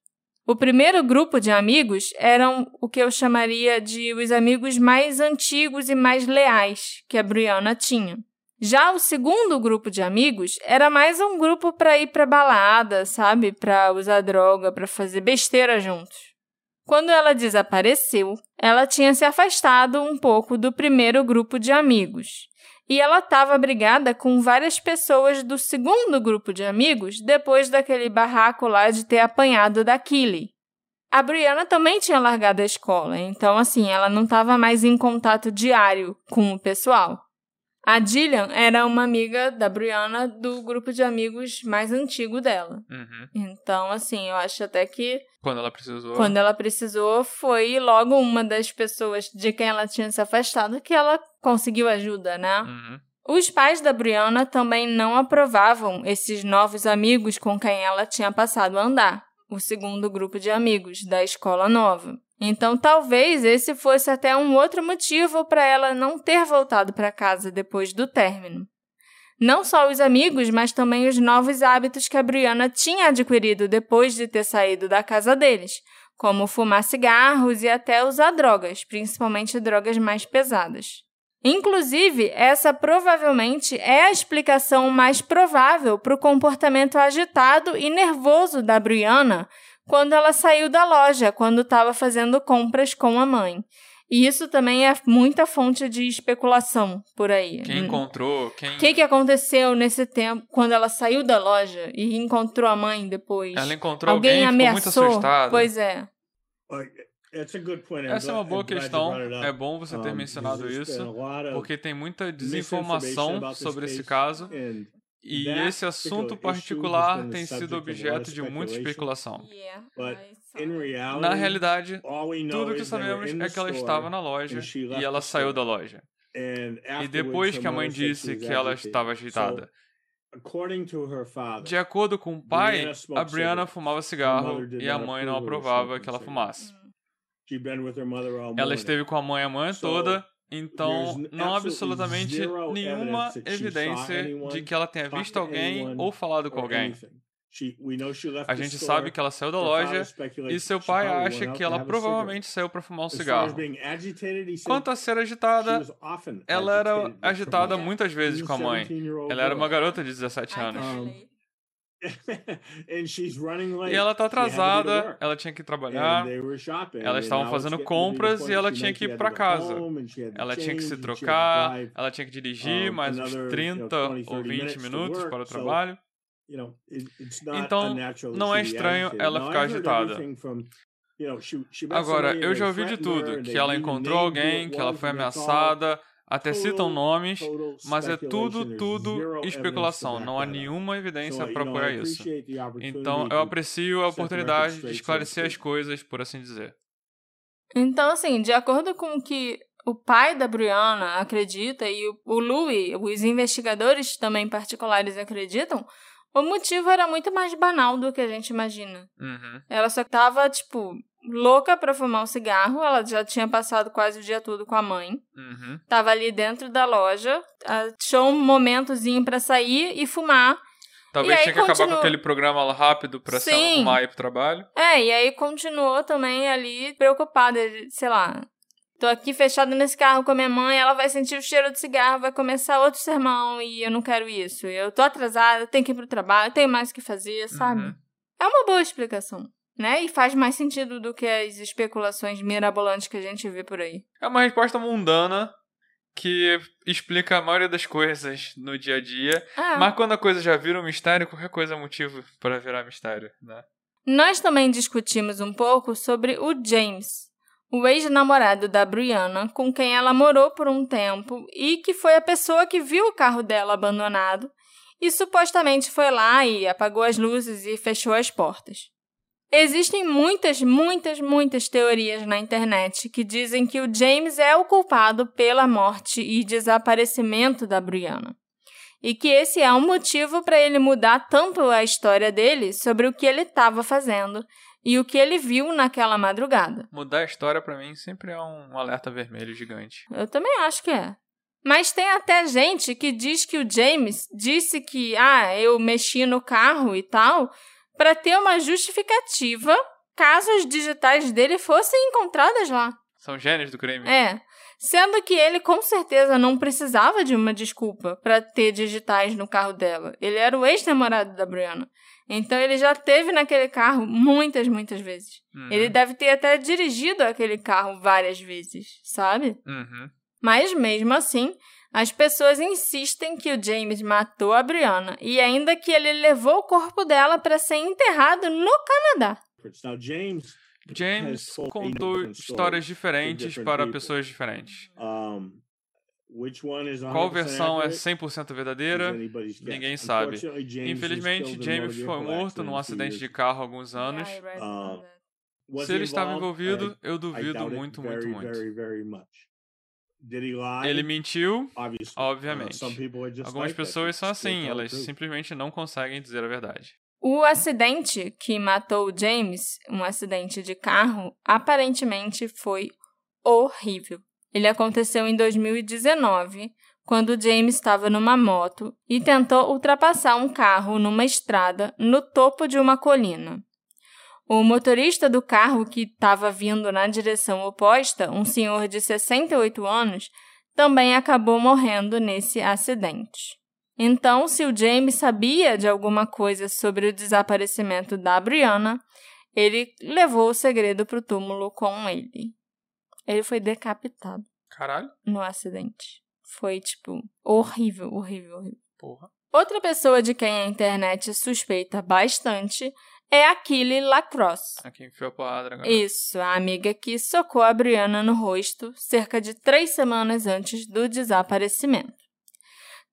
O primeiro grupo de amigos eram o que eu chamaria de os amigos mais antigos e mais leais que a Brianna tinha. Já o segundo grupo de amigos era mais um grupo para ir para balada, sabe? Para usar droga, para fazer besteira juntos. Quando ela desapareceu, ela tinha se afastado um pouco do primeiro grupo de amigos. E ela estava brigada com várias pessoas do segundo grupo de amigos depois daquele barraco lá de ter apanhado da Killy. A Brianna também tinha largado a escola, então assim, ela não estava mais em contato diário com o pessoal. A Dillian era uma amiga da Brianna do grupo de amigos mais antigo dela. Uhum. Então, assim, eu acho até que Quando ela precisou. quando ela precisou, foi logo uma das pessoas de quem ela tinha se afastado que ela conseguiu ajuda, né? Uhum. Os pais da Brianna também não aprovavam esses novos amigos com quem ela tinha passado a andar, o segundo grupo de amigos da escola nova. Então, talvez esse fosse até um outro motivo para ela não ter voltado para casa depois do término. Não só os amigos, mas também os novos hábitos que a Brianna tinha adquirido depois de ter saído da casa deles, como fumar cigarros e até usar drogas, principalmente drogas mais pesadas. Inclusive, essa provavelmente é a explicação mais provável para o comportamento agitado e nervoso da Brianna quando ela saiu da loja, quando estava fazendo compras com a mãe. E isso também é muita fonte de especulação por aí. Quem encontrou, quem. O que, que aconteceu nesse tempo, quando ela saiu da loja e encontrou a mãe depois? Ela encontrou Alguém alguém, ficou muito ameaçou? assustada. Pois é. Essa é uma boa questão. É bom você ter mencionado isso, porque tem muita desinformação sobre esse caso. E esse assunto particular tem sido objeto de muita especulação. Na realidade, tudo que sabemos é que ela estava na loja e ela saiu da loja. E depois que a mãe disse que ela estava agitada. De acordo com o pai, a Brianna fumava cigarro e a mãe não aprovava que ela fumasse. Ela esteve com a mãe a manhã toda, então não há absolutamente nenhuma evidência de que ela tenha visto alguém ou falado com alguém. A gente sabe que ela saiu da loja e seu pai acha que ela provavelmente saiu para fumar um cigarro. Quanto a ser agitada, ela era agitada muitas vezes com a mãe. Ela era uma garota de 17 anos. E ela tá atrasada, ela tinha que trabalhar, elas estavam fazendo compras e ela tinha que ir para casa. Ela tinha que se trocar, ela tinha que dirigir mais uns 30 ou 20 minutos para o trabalho. Então, não é estranho ela ficar agitada. Agora, eu já ouvi de tudo, que ela encontrou alguém, que ela foi ameaçada, até citam nomes, mas é tudo, tudo especulação. Não há nenhuma evidência para apoiar isso. Então, eu aprecio a oportunidade de esclarecer as coisas, por assim dizer. Então, assim, de acordo com o que o pai da Brianna acredita e o Louis, os investigadores também particulares acreditam, o motivo era muito mais banal do que a gente imagina. Uhum. Ela só tava, tipo, louca pra fumar um cigarro. Ela já tinha passado quase o dia todo com a mãe. Uhum. Tava ali dentro da loja. Achou um momentozinho pra sair e fumar. Talvez aí tinha que acabar com aquele programa lá rápido pra se Sim. arrumar e ir pro trabalho. É, e aí continuou também ali preocupada, sei lá. Tô aqui fechada nesse carro com a minha mãe, ela vai sentir o cheiro de cigarro, vai começar outro sermão e eu não quero isso. Eu tô atrasada, tenho que ir pro trabalho, tenho mais o que fazer, sabe? Uhum. É uma boa explicação, né? E faz mais sentido do que as especulações mirabolantes que a gente vê por aí. É uma resposta mundana que explica a maioria das coisas no dia a dia. Ah, Mas quando a coisa já vira um mistério, qualquer coisa é motivo para virar mistério, né? Nós também discutimos um pouco sobre o James, o ex-namorado da Brianna, com quem ela morou por um tempo e que foi a pessoa que viu o carro dela abandonado e supostamente foi lá e apagou as luzes e fechou as portas. Existem muitas, muitas, muitas teorias na internet que dizem que o James é o culpado pela morte e desaparecimento da Brianna. E que esse é um motivo para ele mudar tanto a história dele sobre o que ele estava fazendo e o que ele viu naquela madrugada. Mudar a história para mim sempre é um alerta vermelho gigante. Eu também acho que é. Mas tem até gente que diz que o James disse que, ah, eu mexi no carro e tal, para ter uma justificativa caso as digitais dele fossem encontradas lá. São gênios do crime. É. Sendo que ele com certeza não precisava de uma desculpa para ter digitais no carro dela. Ele era o ex-namorado da Brianna. Então ele já teve naquele carro muitas, muitas vezes. Uhum. Ele deve ter até dirigido aquele carro várias vezes, sabe? Uhum. Mas mesmo assim, as pessoas insistem que o James matou a Brianna e ainda que ele levou o corpo dela para ser enterrado no Canadá. James contou histórias diferentes para pessoas diferentes. Qual versão é 100% verdadeira? Ninguém sabe. Infelizmente, James foi morto num acidente de carro há alguns anos. Se ele estava envolvido, eu duvido muito, muito, muito. Ele mentiu? Obviamente. Algumas pessoas são assim, elas simplesmente não conseguem dizer a verdade. O acidente que matou James, um acidente de carro, aparentemente foi horrível. Ele aconteceu em 2019, quando James estava numa moto e tentou ultrapassar um carro numa estrada no topo de uma colina. O motorista do carro que estava vindo na direção oposta, um senhor de 68 anos, também acabou morrendo nesse acidente. Então, se o James sabia de alguma coisa sobre o desaparecimento da Brianna, ele levou o segredo para o túmulo com ele. Ele foi decapitado. Caralho. No acidente. Foi, tipo, horrível, horrível, horrível. Porra. Outra pessoa de quem a internet suspeita bastante é a Killy Lacrosse. A quem enfiou a porrada agora. Isso, a amiga que socou a Brianna no rosto cerca de três semanas antes do desaparecimento.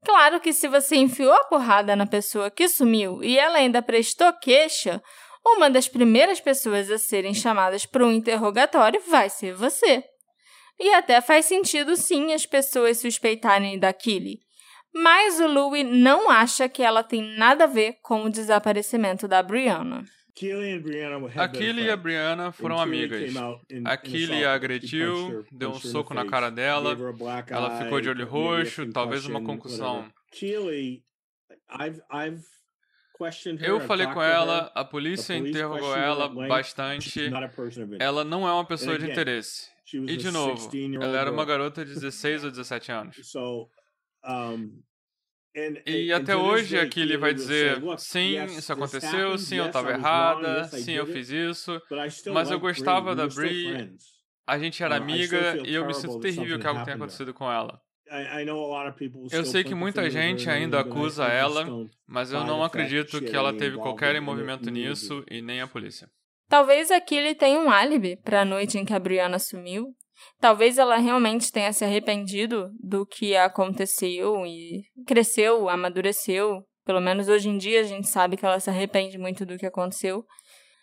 Claro que se você enfiou a porrada na pessoa que sumiu e ela ainda prestou queixa, uma das primeiras pessoas a serem chamadas para um interrogatório vai ser você. E até faz sentido sim as pessoas suspeitarem da Killy. Mas o Louie não acha que ela tem nada a ver com o desaparecimento da Brianna. A Killy e a Brianna foram amigas. A Killy a agrediu, deu um soco na cara dela, ela ficou de olho roxo, talvez uma concussão. Eu falei com ela, a polícia interrogou ela bastante. Ela não é uma pessoa de interesse. E, de novo, ela era uma garota de 16 ou 17 anos. E até hoje aqui ele vai dizer: sim, isso aconteceu, sim, eu estava errada, sim, eu fiz isso, mas eu gostava da Brie, a gente era amiga e eu me sinto terrível que algo tenha acontecido com ela. Eu sei que muita gente ainda acusa ela, mas eu não acredito que ela teve qualquer envolvimento nisso e nem a polícia. Talvez aqui ele tenha um álibi para a noite em que a Brianna sumiu Talvez ela realmente tenha se arrependido do que aconteceu e cresceu, amadureceu. Pelo menos hoje em dia a gente sabe que ela se arrepende muito do que aconteceu.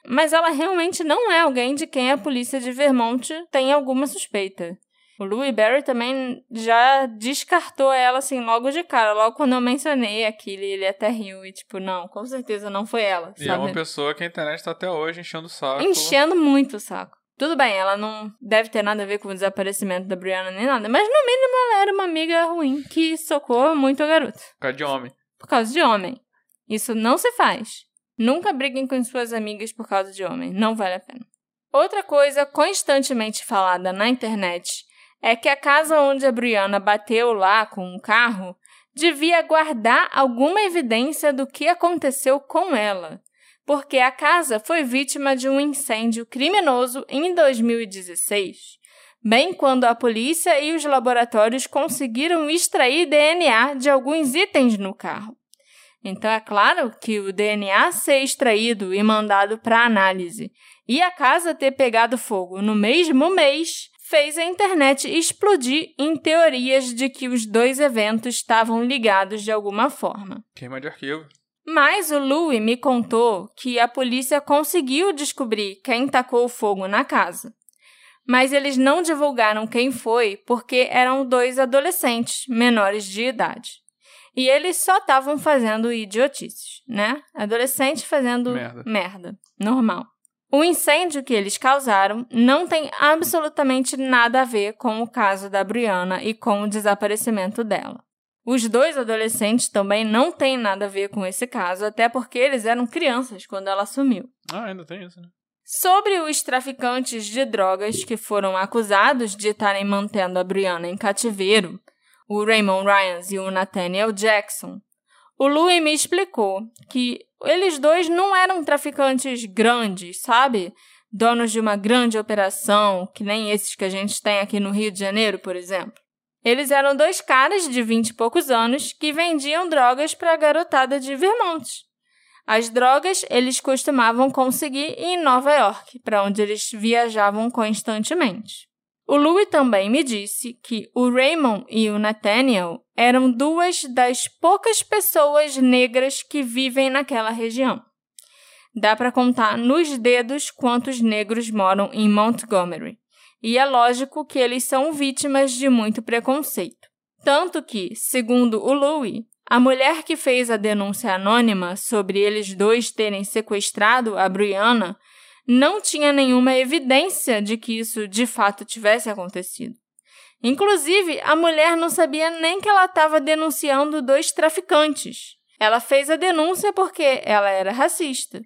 Mas ela realmente não é alguém de quem a polícia de Vermont tem alguma suspeita. O Louis Barry também já descartou ela assim logo de cara. Logo quando eu mencionei aquilo, ele até riu e tipo, não, com certeza não foi ela. E é uma pessoa que a internet tá até hoje enchendo o saco. Enchendo muito o saco. Tudo bem, ela não deve ter nada a ver com o desaparecimento da Brianna nem nada, mas no mínimo ela era uma amiga ruim que socou muito a garota. Por causa de homem. Por causa de homem. Isso não se faz. Nunca briguem com suas amigas por causa de homem. Não vale a pena. Outra coisa constantemente falada na internet é que a casa onde a Brianna bateu lá com um carro devia guardar alguma evidência do que aconteceu com ela porque a casa foi vítima de um incêndio criminoso em 2016, bem quando a polícia e os laboratórios conseguiram extrair DNA de alguns itens no carro. Então é claro que o DNA ser extraído e mandado para análise e a casa ter pegado fogo no mesmo mês fez a internet explodir em teorias de que os dois eventos estavam ligados de alguma forma. Queima de arquivo. Mas o Louis me contou que a polícia conseguiu descobrir quem tacou fogo na casa. Mas eles não divulgaram quem foi porque eram dois adolescentes menores de idade. E eles só estavam fazendo idiotices, né? Adolescente fazendo Merda. merda. Normal. O incêndio que eles causaram não tem absolutamente nada a ver com o caso da Brianna e com o desaparecimento dela. Os dois adolescentes também não têm nada a ver com esse caso, até porque eles eram crianças quando ela sumiu. Ah, ainda tem isso, né? Sobre os traficantes de drogas que foram acusados de estarem mantendo a Brianna em cativeiro, o Raymond Ryans e o Nathaniel Jackson, o Louis me explicou que eles dois não eram traficantes grandes, sabe? Donos de uma grande operação, que nem esses que a gente tem aqui no Rio de Janeiro, por exemplo. Eles eram dois caras de vinte e poucos anos que vendiam drogas para a garotada de Vermont. As drogas eles costumavam conseguir em Nova York, para onde eles viajavam constantemente. O Louis também me disse que o Raymond e o Nathaniel eram duas das poucas pessoas negras que vivem naquela região. Dá para contar nos dedos quantos negros moram em Montgomery. E é lógico que eles são vítimas de muito preconceito. Tanto que, segundo o Louis, a mulher que fez a denúncia anônima sobre eles dois terem sequestrado a Brianna não tinha nenhuma evidência de que isso de fato tivesse acontecido. Inclusive, a mulher não sabia nem que ela estava denunciando dois traficantes. Ela fez a denúncia porque ela era racista.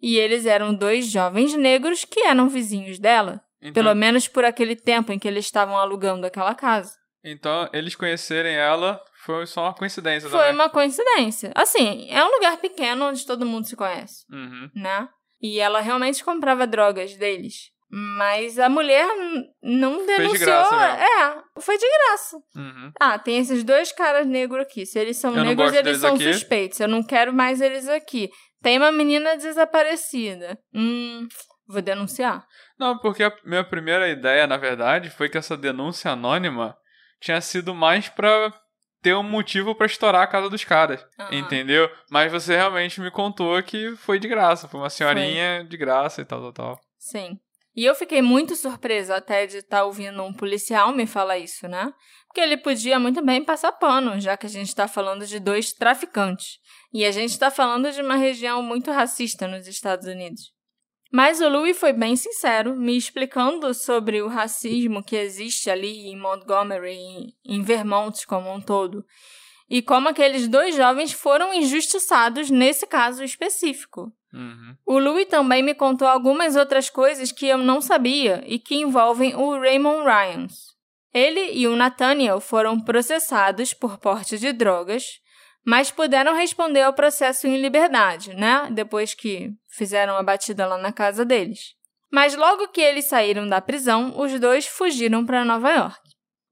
E eles eram dois jovens negros que eram vizinhos dela. Então, Pelo menos por aquele tempo em que eles estavam alugando aquela casa. então eles conhecerem ela foi só uma coincidência Foi também. uma coincidência. Assim, é um lugar pequeno onde todo mundo se conhece, Uhum. né? E ela realmente comprava drogas deles. Mas a mulher não de denunciou. graça mesmo. É, foi de graça. Uhum. Ah, tem esses dois caras negros aqui. Se eles são Eu negros, eles são aqui. suspeitos. Eu não quero mais eles aqui. Tem uma menina desaparecida. Hum, vou denunciar. Não, porque a minha primeira ideia, na verdade, foi que essa denúncia anônima tinha sido mais pra ter um motivo pra estourar a casa dos caras. Aham. Entendeu? Mas você realmente me contou que foi de graça. Foi uma senhorinha de graça e tal, tal, tal. Sim. E eu fiquei muito surpresa até de estar ouvindo um policial me falar isso, né? Porque ele podia muito bem passar pano, já que a gente está falando de dois traficantes. E a gente está falando de uma região muito racista nos Estados Unidos. Mas o Louis foi bem sincero, me explicando sobre o racismo que existe ali em Montgomery, em- Vermont como um todo, e como aqueles dois jovens foram injustiçados nesse caso específico. Uhum. O Louis também me contou algumas outras coisas que eu não sabia e que envolvem o Raymond Ryans. Ele e o Nathaniel foram processados por porte de drogas, mas puderam responder ao processo em liberdade, né? Depois que fizeram a batida lá na casa deles. Mas logo que eles saíram da prisão, os dois fugiram para Nova York.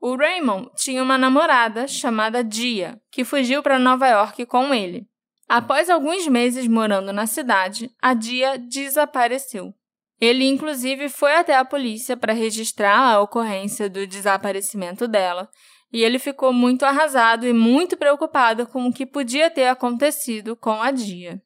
O Raymond tinha uma namorada chamada Dia, que fugiu para Nova York com ele. Após alguns meses morando na cidade, a Dia desapareceu. Ele, inclusive, foi até a polícia para registrar a ocorrência do desaparecimento dela, e ele ficou muito arrasado e muito preocupado com o que podia ter acontecido com a Dia.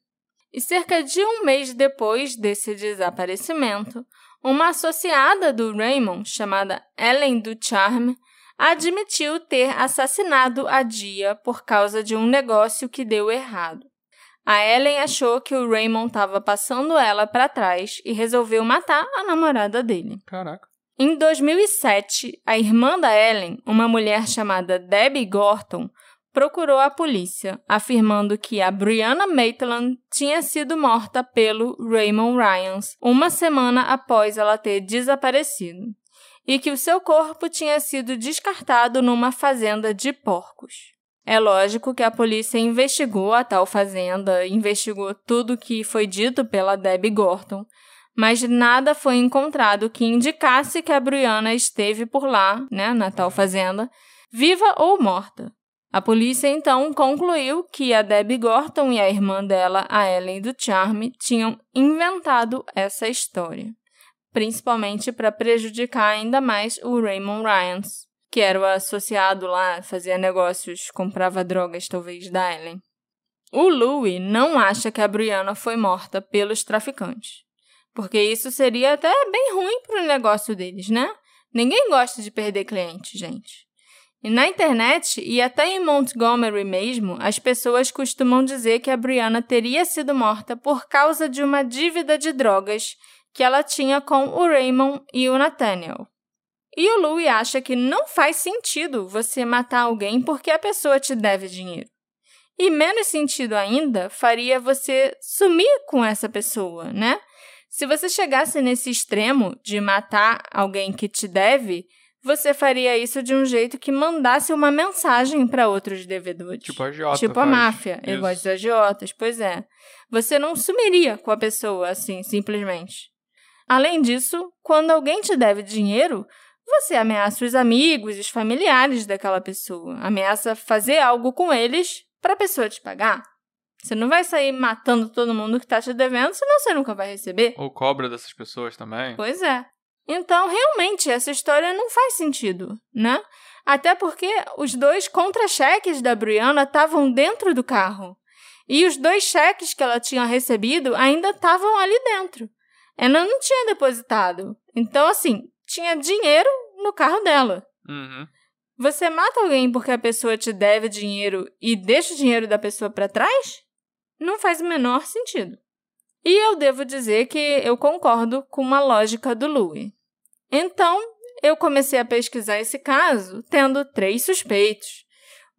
E cerca de um mês depois desse desaparecimento, uma associada do Raymond, chamada Ellen Ducharme, admitiu ter assassinado a Dia por causa de um negócio que deu errado. A Ellen achou que o Raymond estava passando ela para trás e resolveu matar a namorada dele. Caraca. Em 2007, a irmã da Ellen, uma mulher chamada Debbie Gorton, procurou a polícia, afirmando que a Brianna Maitland tinha sido morta pelo Raymond Ryans uma semana após ela ter desaparecido e que o seu corpo tinha sido descartado numa fazenda de porcos. É lógico que a polícia investigou a tal fazenda, investigou tudo que foi dito pela Debbie Gorton, mas nada foi encontrado que indicasse que a Brianna esteve por lá, né, na tal fazenda, viva ou morta. A polícia então concluiu que a Debbie Gorton e a irmã dela, a Ellen do Charme, tinham inventado essa história, principalmente para prejudicar ainda mais o Raymond Ryans, que era o associado lá, fazia negócios, comprava drogas talvez da Ellen. O Louis não acha que a Brianna foi morta pelos traficantes. Porque isso seria até bem ruim para o negócio deles, né? Ninguém gosta de perder cliente, gente. E na internet, e até em Montgomery mesmo, as pessoas costumam dizer que a Brianna teria sido morta por causa de uma dívida de drogas que ela tinha com o Raymond e o Nathaniel. E o Louis acha que não faz sentido você matar alguém porque a pessoa te deve dinheiro. E menos sentido ainda faria você sumir com essa pessoa, né? Se você chegasse nesse extremo de matar alguém que te deve, você faria isso de um jeito que mandasse uma mensagem para outros devedores. Tipo a agiota Tipo a faz. máfia, Isso. igual os agiotas, pois é. Você não sumiria com a pessoa assim, simplesmente. Além disso, quando alguém te deve dinheiro, você ameaça os amigos e os familiares daquela pessoa. Ameaça fazer algo com eles para a pessoa te pagar. Você não vai sair matando todo mundo que está te devendo, senão você nunca vai receber. Ou cobra dessas pessoas também. Pois é. Então, realmente, essa história não faz sentido, né? Até porque os dois contra-cheques da Brianna estavam dentro do carro. E os dois cheques que ela tinha recebido ainda estavam ali dentro. Ela não tinha depositado. Então, assim, tinha dinheiro no carro dela. Uhum. Você mata alguém porque a pessoa te deve dinheiro e deixa o dinheiro da pessoa para trás? Não faz o menor sentido. E eu devo dizer que eu concordo com uma lógica do Louis. Então, eu comecei a pesquisar esse caso tendo três suspeitos.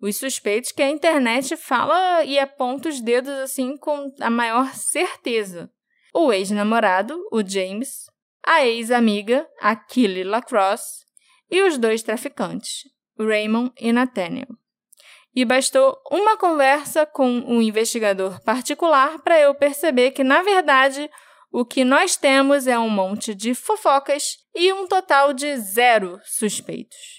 Os suspeitos que a internet fala e aponta os dedos assim com a maior certeza. O ex-namorado, o James, a ex-amiga, a Killy Lacrosse, e os dois traficantes, Raymond e Nathaniel. E bastou uma conversa com um investigador particular para eu perceber que, na verdade, o que nós temos é um monte de fofocas e um total de zero suspeitos.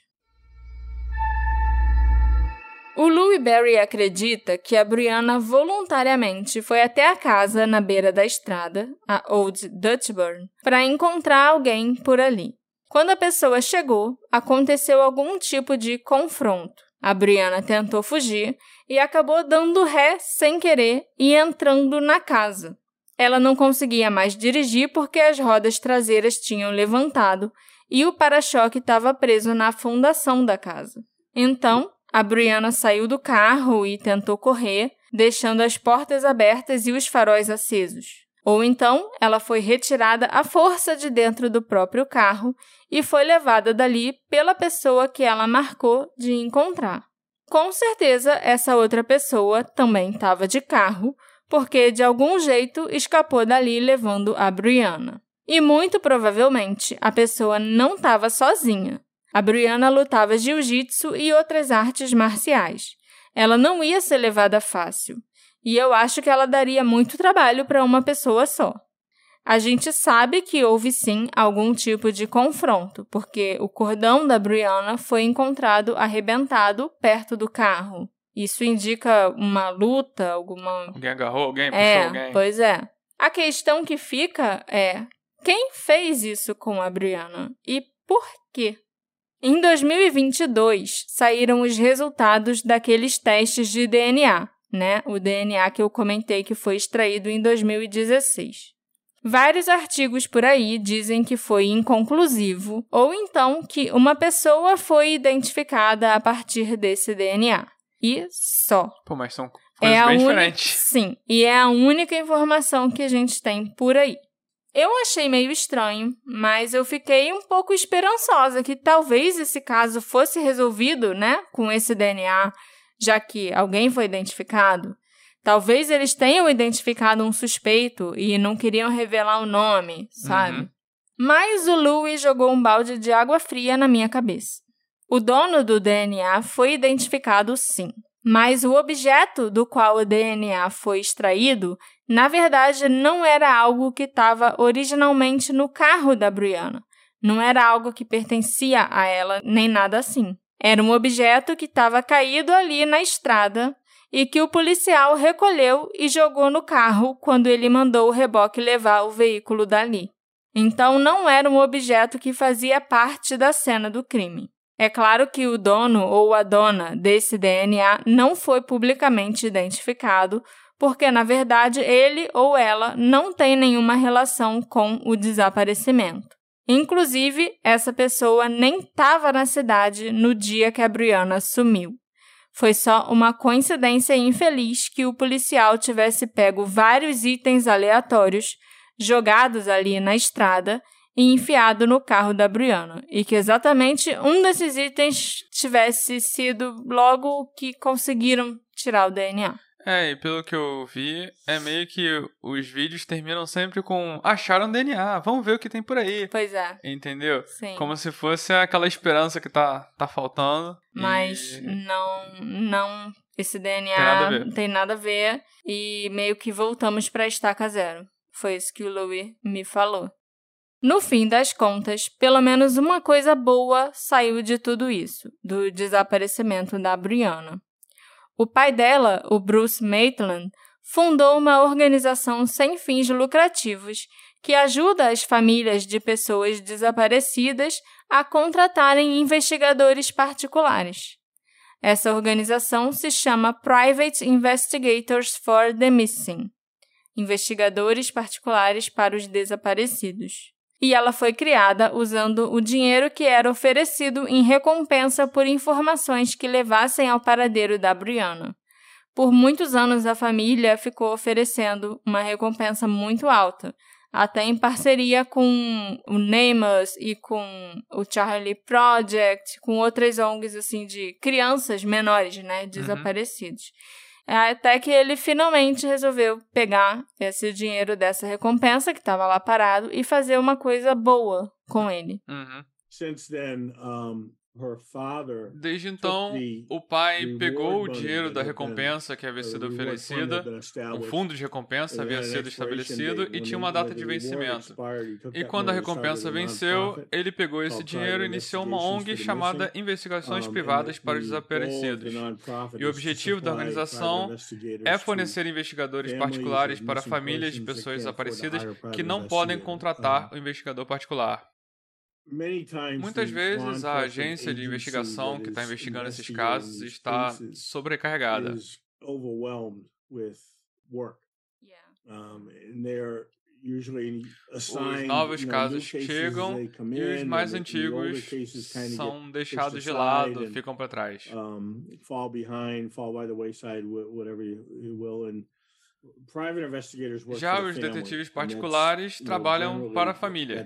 O Louis Berry acredita que a Brianna voluntariamente foi até a casa na beira da estrada, a Old Dutchburn, para encontrar alguém por ali. Quando a pessoa chegou, aconteceu algum tipo de confronto. A Brianna tentou fugir e acabou dando ré sem querer e entrando na casa. Ela não conseguia mais dirigir porque as rodas traseiras tinham levantado e o para-choque estava preso na fundação da casa. Então, a Brianna saiu do carro e tentou correr, deixando as portas abertas e os faróis acesos. Ou então, ela foi retirada à força de dentro do próprio carro e foi levada dali pela pessoa que ela marcou de encontrar. Com certeza, essa outra pessoa também estava de carro, porque de algum jeito escapou dali levando a Brianna. E muito provavelmente a pessoa não estava sozinha. A Brianna lutava jiu-jitsu e outras artes marciais. Ela não ia ser levada fácil. E eu acho que ela daria muito trabalho para uma pessoa só. A gente sabe que houve sim algum tipo de confronto, porque o cordão da Brianna foi encontrado arrebentado perto do carro. Isso indica uma luta, alguma. Alguém agarrou alguém, puxou É, alguém. pois é. A questão que fica é: quem fez isso com a Brianna e por quê? Em 2022, saíram os resultados daqueles testes de DNA, né? O DNA que eu comentei que foi extraído em 2016. Vários artigos por aí dizem que foi inconclusivo, ou então que uma pessoa foi identificada a partir desse DNA. E só. Pô, mas são É coisas a bem diferentes. sim, e é a única informação que a gente tem por aí. Eu achei meio estranho, mas eu fiquei um pouco esperançosa que talvez esse caso fosse resolvido, né, com esse DNA, já que alguém foi identificado. Talvez eles tenham identificado um suspeito e não queriam revelar o nome, sabe? Uhum. Mas o Louis jogou um balde de água fria na minha cabeça. O dono do DNA foi identificado sim, mas o objeto do qual o DNA foi extraído, na verdade, não era algo que estava originalmente no carro da Brianna. Não era algo que pertencia a ela, nem nada assim. Era um objeto que estava caído ali na estrada e que o policial recolheu e jogou no carro quando ele mandou o reboque levar o veículo dali. Então, não era um objeto que fazia parte da cena do crime. É claro que o dono ou a dona desse DNA não foi publicamente identificado, porque na verdade ele ou ela não tem nenhuma relação com o desaparecimento. Inclusive, essa pessoa nem estava na cidade no dia que a Brianna sumiu. Foi só uma coincidência infeliz que o policial tivesse pego vários itens aleatórios jogados ali na estrada e enfiado no carro da Brianna, e que exatamente um desses itens tivesse sido logo que conseguiram tirar o DNA. É, e pelo que eu vi, é meio que os vídeos terminam sempre com acharam DNA, vamos ver o que tem por aí. Pois é. Entendeu? Sim. Como se fosse aquela esperança que tá, tá faltando. Mas e... não, não, esse DNA Tem nada a ver. não tem nada a ver e meio que voltamos para a estaca zero. Foi isso que o Louis me falou. No fim das contas, pelo menos uma coisa boa saiu de tudo isso, do desaparecimento da Brianna. O pai dela, o Bruce Maitland, fundou uma organização sem fins lucrativos que ajuda as famílias de pessoas desaparecidas a contratarem investigadores particulares. Essa organização se chama Private Investigators for the Missing investigadores particulares para os desaparecidos. E ela foi criada usando o dinheiro que era oferecido em recompensa por informações que levassem ao paradeiro da Brianna. Por muitos anos, a família ficou oferecendo uma recompensa muito alta, até em parceria com o Nemus e com o Charlie Project, com outras ONGs assim de crianças menores, né, desaparecidos. Até que ele finalmente resolveu pegar esse dinheiro dessa recompensa que estava lá parado e fazer uma coisa boa com ele. Uhum. Since then, um, Desde então, o pai pegou o dinheiro da been- recompensa que havia uh, sido oferecida, established. fundo de recompensa havia had an sido estabelecido e tinha uma data de vencimento. E quando a recompensa venceu, ele pegou esse dinheiro e iniciou uma ONG chamada. Investigações Um, Privadas para os Desaparecidos. E o objetivo da organização é fornecer investigadores particulares para famílias de pessoas desaparecidas que não podem contratar o investigador particular. Many times Muitas the vezes a agência de agency investigação that que está is investigando esses investigating casos these está cases sobrecarregada. is overwhelmed with work. Um, and they're usually assigned, Os novos casos new cases chegam e os in, mais antigos são deixados de lado, ficam para trás. fall behind, fall by the wayside, wh- whatever you, you will. And private investigators work Já os detetives particulares trabalham para a família.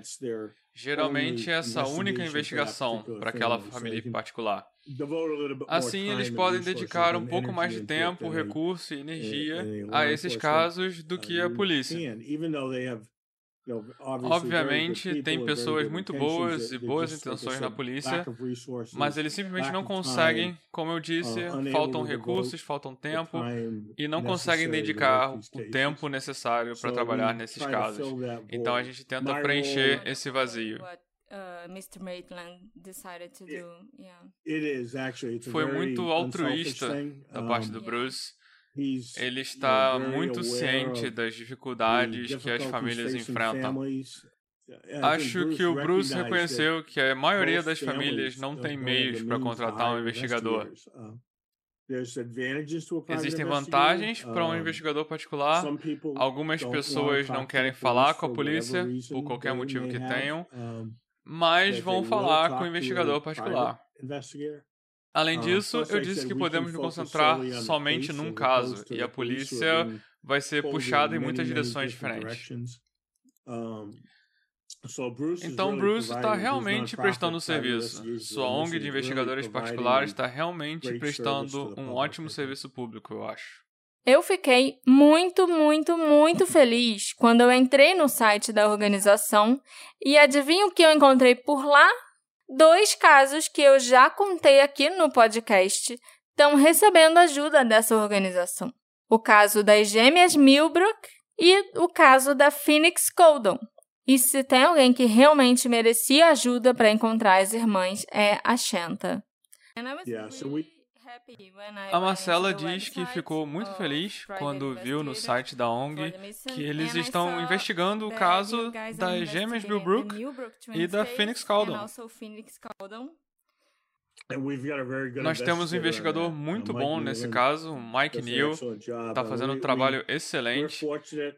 Geralmente essa única investigação para aquela family, so família particular. more Assim, eles podem resources dedicar um pouco mais de tempo, recurso e energia a law a esses casos do que a polícia. Obviamente, tem pessoas muito boas e boas intenções na polícia, Mas eles simplesmente não conseguem, como eu disse, uh, faltam recursos, faltam tempo e não conseguem dedicar o tempo necessário para trabalhar nesses casos. Então a gente tenta preencher esse vazio. Uh, Mr. Maitland decided to It- do. Yeah. It is actually it's a Foi muito altruísta. Da parte do. Bruce, ele está muito ciente das dificuldades que as famílias enfrentam. I think Acho que o Bruce reconheceu que a maioria das famílias não tem meios para contratar um investigador. Uh, Existem vantagens para um investigador particular. Algumas pessoas não querem falar com a polícia, por qualquer motivo que tenham, mas vão falar com o investigador particular. Além Um, disso, eu disse que podemos nos concentrar somente num as caso, e a polícia vai ser puxada em muitas direções diferentes. Então Bruce está realmente prestando um serviço. Sua ONG de investigadores particulares está realmente prestando um ótimo serviço público, eu acho. Eu fiquei muito, muito, muito feliz quando eu entrei no site da organização e adivinha o que eu encontrei por lá? Dois casos que eu já contei aqui no podcast estão recebendo ajuda dessa organização. O caso das gêmeas Milbrook e o caso da Phoenix Coldon. E se tem alguém que realmente merecia ajuda para encontrar as irmãs é a Shanta. Yeah, so we- A Marcela diz que ficou muito feliz quando viu no site da ONG que eles estão investigando o caso das gêmeas Millbrook e da Phoenix Caldon. Nós temos um investigador muito bom nesse caso, o Mike Neal, está fazendo um trabalho excelente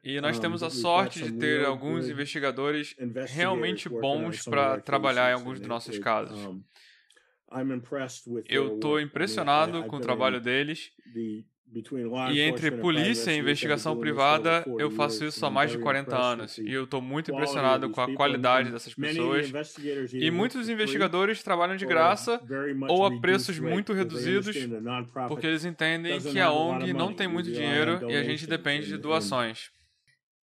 e nós temos a sorte de ter alguns investigadores realmente bons para trabalhar em alguns dos nossos casos. Eu estou impressionado com o trabalho deles e entre polícia e investigação privada, eu faço isso há mais de 40 anos. E eu estou muito impressionado com a qualidade dessas pessoas. E muitos investigadores trabalham de graça ou a preços muito reduzidos, porque eles entendem que a ONG não tem muito dinheiro e a gente depende de doações.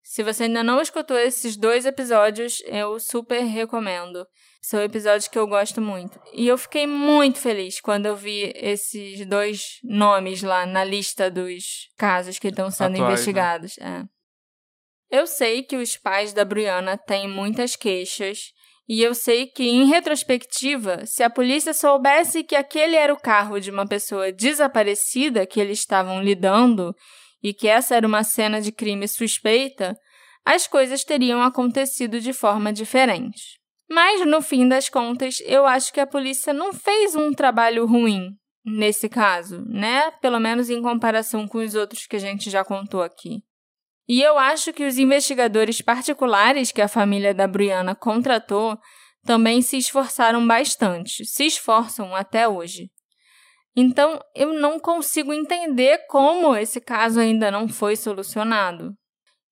Se você ainda não escutou esses dois episódios, eu super recomendo. São episódios que eu gosto muito. E eu fiquei muito feliz quando eu vi esses dois nomes lá na lista dos casos que estão sendo Atuais, né? investigados. Né? É. Eu sei que os pais da Brianna têm muitas queixas. E eu sei que, em retrospectiva, se a polícia soubesse que aquele era o carro de uma pessoa desaparecida que eles estavam lidando e que essa era uma cena de crime suspeita, as coisas teriam acontecido de forma diferente. Mas, no fim das contas, eu acho que a polícia não fez um trabalho ruim nesse caso, né? Pelo menos em comparação com os outros que a gente já contou aqui. E eu acho que os investigadores particulares que a família da Brianna contratou também se esforçaram bastante, se esforçam até hoje. Então, eu não consigo entender como esse caso ainda não foi solucionado.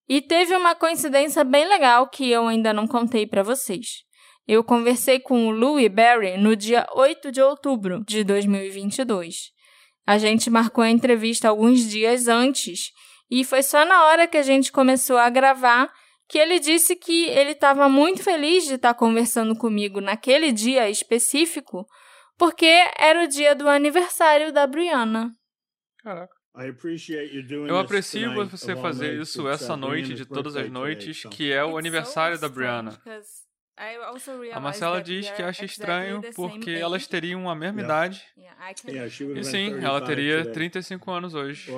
E teve uma coincidência bem legal que eu ainda não contei para vocês. Eu conversei com o Louis Berry no dia 8 de outubro de 2022. A gente marcou a entrevista alguns dias antes e foi só na hora que a gente começou a gravar que ele disse que ele estava muito feliz de estar conversando comigo naquele dia específico, porque era o dia do aniversário da Brianna. Caraca. Eu aprecio você fazer isso essa noite de todas as noites, que é o aniversário da Brianna. A Marcela diz que acha estranho porque elas teriam a mesma idade. E sim, ela teria 35 anos hoje.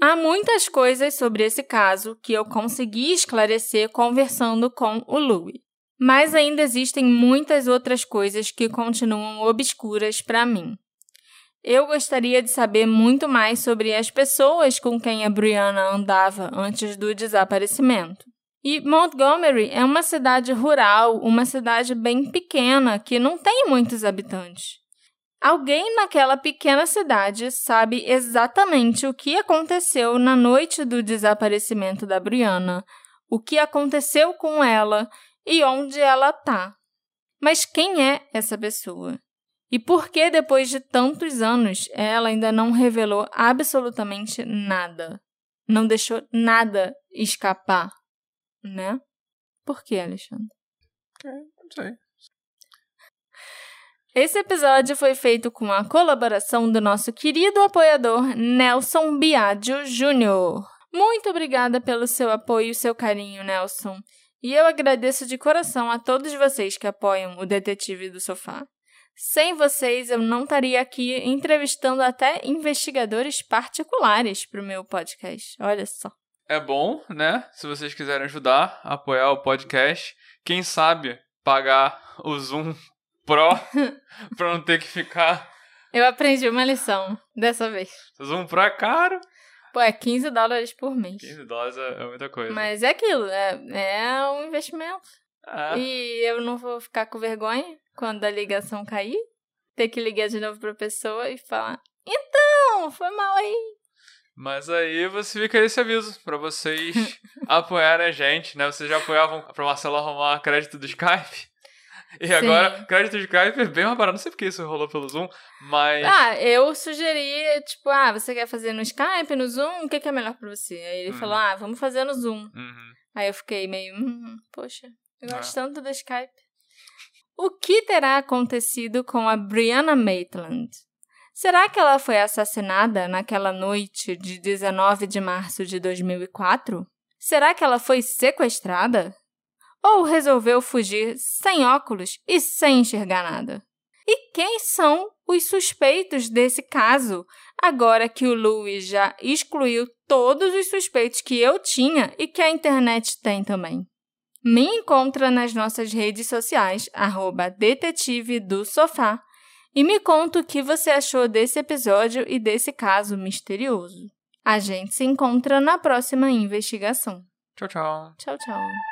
Há muitas coisas sobre esse caso que eu consegui esclarecer conversando com o Louis. Mas ainda existem muitas outras coisas que continuam obscuras para mim. Eu gostaria de saber muito mais sobre as pessoas com quem a Brianna andava antes do desaparecimento. E Montgomery é uma cidade rural, uma cidade bem pequena que não tem muitos habitantes. Alguém naquela pequena cidade sabe exatamente o que aconteceu na noite do desaparecimento da Brianna, o que aconteceu com ela e onde ela está. Mas quem é essa pessoa? E por que, depois de tantos anos, ela ainda não revelou absolutamente nada? Não deixou nada escapar? Né? Por que, Alexandre? É, não sei. Esse episódio foi feito com a colaboração do nosso querido apoiador Nelson Biagio Jr. Muito obrigada pelo seu apoio e seu carinho, Nelson. E eu agradeço de coração a todos vocês que apoiam o Detetive do Sofá. Sem vocês, eu não estaria aqui entrevistando até investigadores particulares para o meu podcast. Olha só é bom, né? Se vocês quiserem ajudar, apoiar o podcast. Quem sabe pagar o Zoom Pro pra não ter que ficar. Eu aprendi uma lição dessa vez. O Zoom Pro é caro. Pô, é 15 dólares por mês. 15 dólares é, é muita coisa. Mas é aquilo, é, é um investimento. É. E eu não vou ficar com vergonha quando a ligação cair. Ter que ligar de novo pra pessoa e falar: Então, foi mal aí. Mas aí você fica esse aviso para vocês apoiarem a gente, né? Vocês já apoiavam pra Marcelo arrumar crédito do Skype. E Sim. agora, crédito do Skype é bem mais barato. Não sei porque isso rolou pelo Zoom, mas. Ah, eu sugeri, tipo, ah, você quer fazer no Skype, no Zoom? O que, que é melhor pra você? Aí ele uhum. falou, ah, vamos fazer no Zoom. Uhum. Aí eu fiquei meio, hum, poxa, eu gosto é. tanto do Skype. O que terá acontecido com a Brianna Maitland? Será que ela foi assassinada naquela noite de 19 de março de 2004? Será que ela foi sequestrada? Ou resolveu fugir sem óculos e sem enxergar nada? E quem são os suspeitos desse caso, agora que o Louis já excluiu todos os suspeitos que eu tinha e que a internet tem também? Me encontra nas nossas redes sociais, arroba detetive do sofá, e me conta o que você achou desse episódio e desse caso misterioso. A gente se encontra na próxima investigação. Tchau, tchau. Tchau, tchau.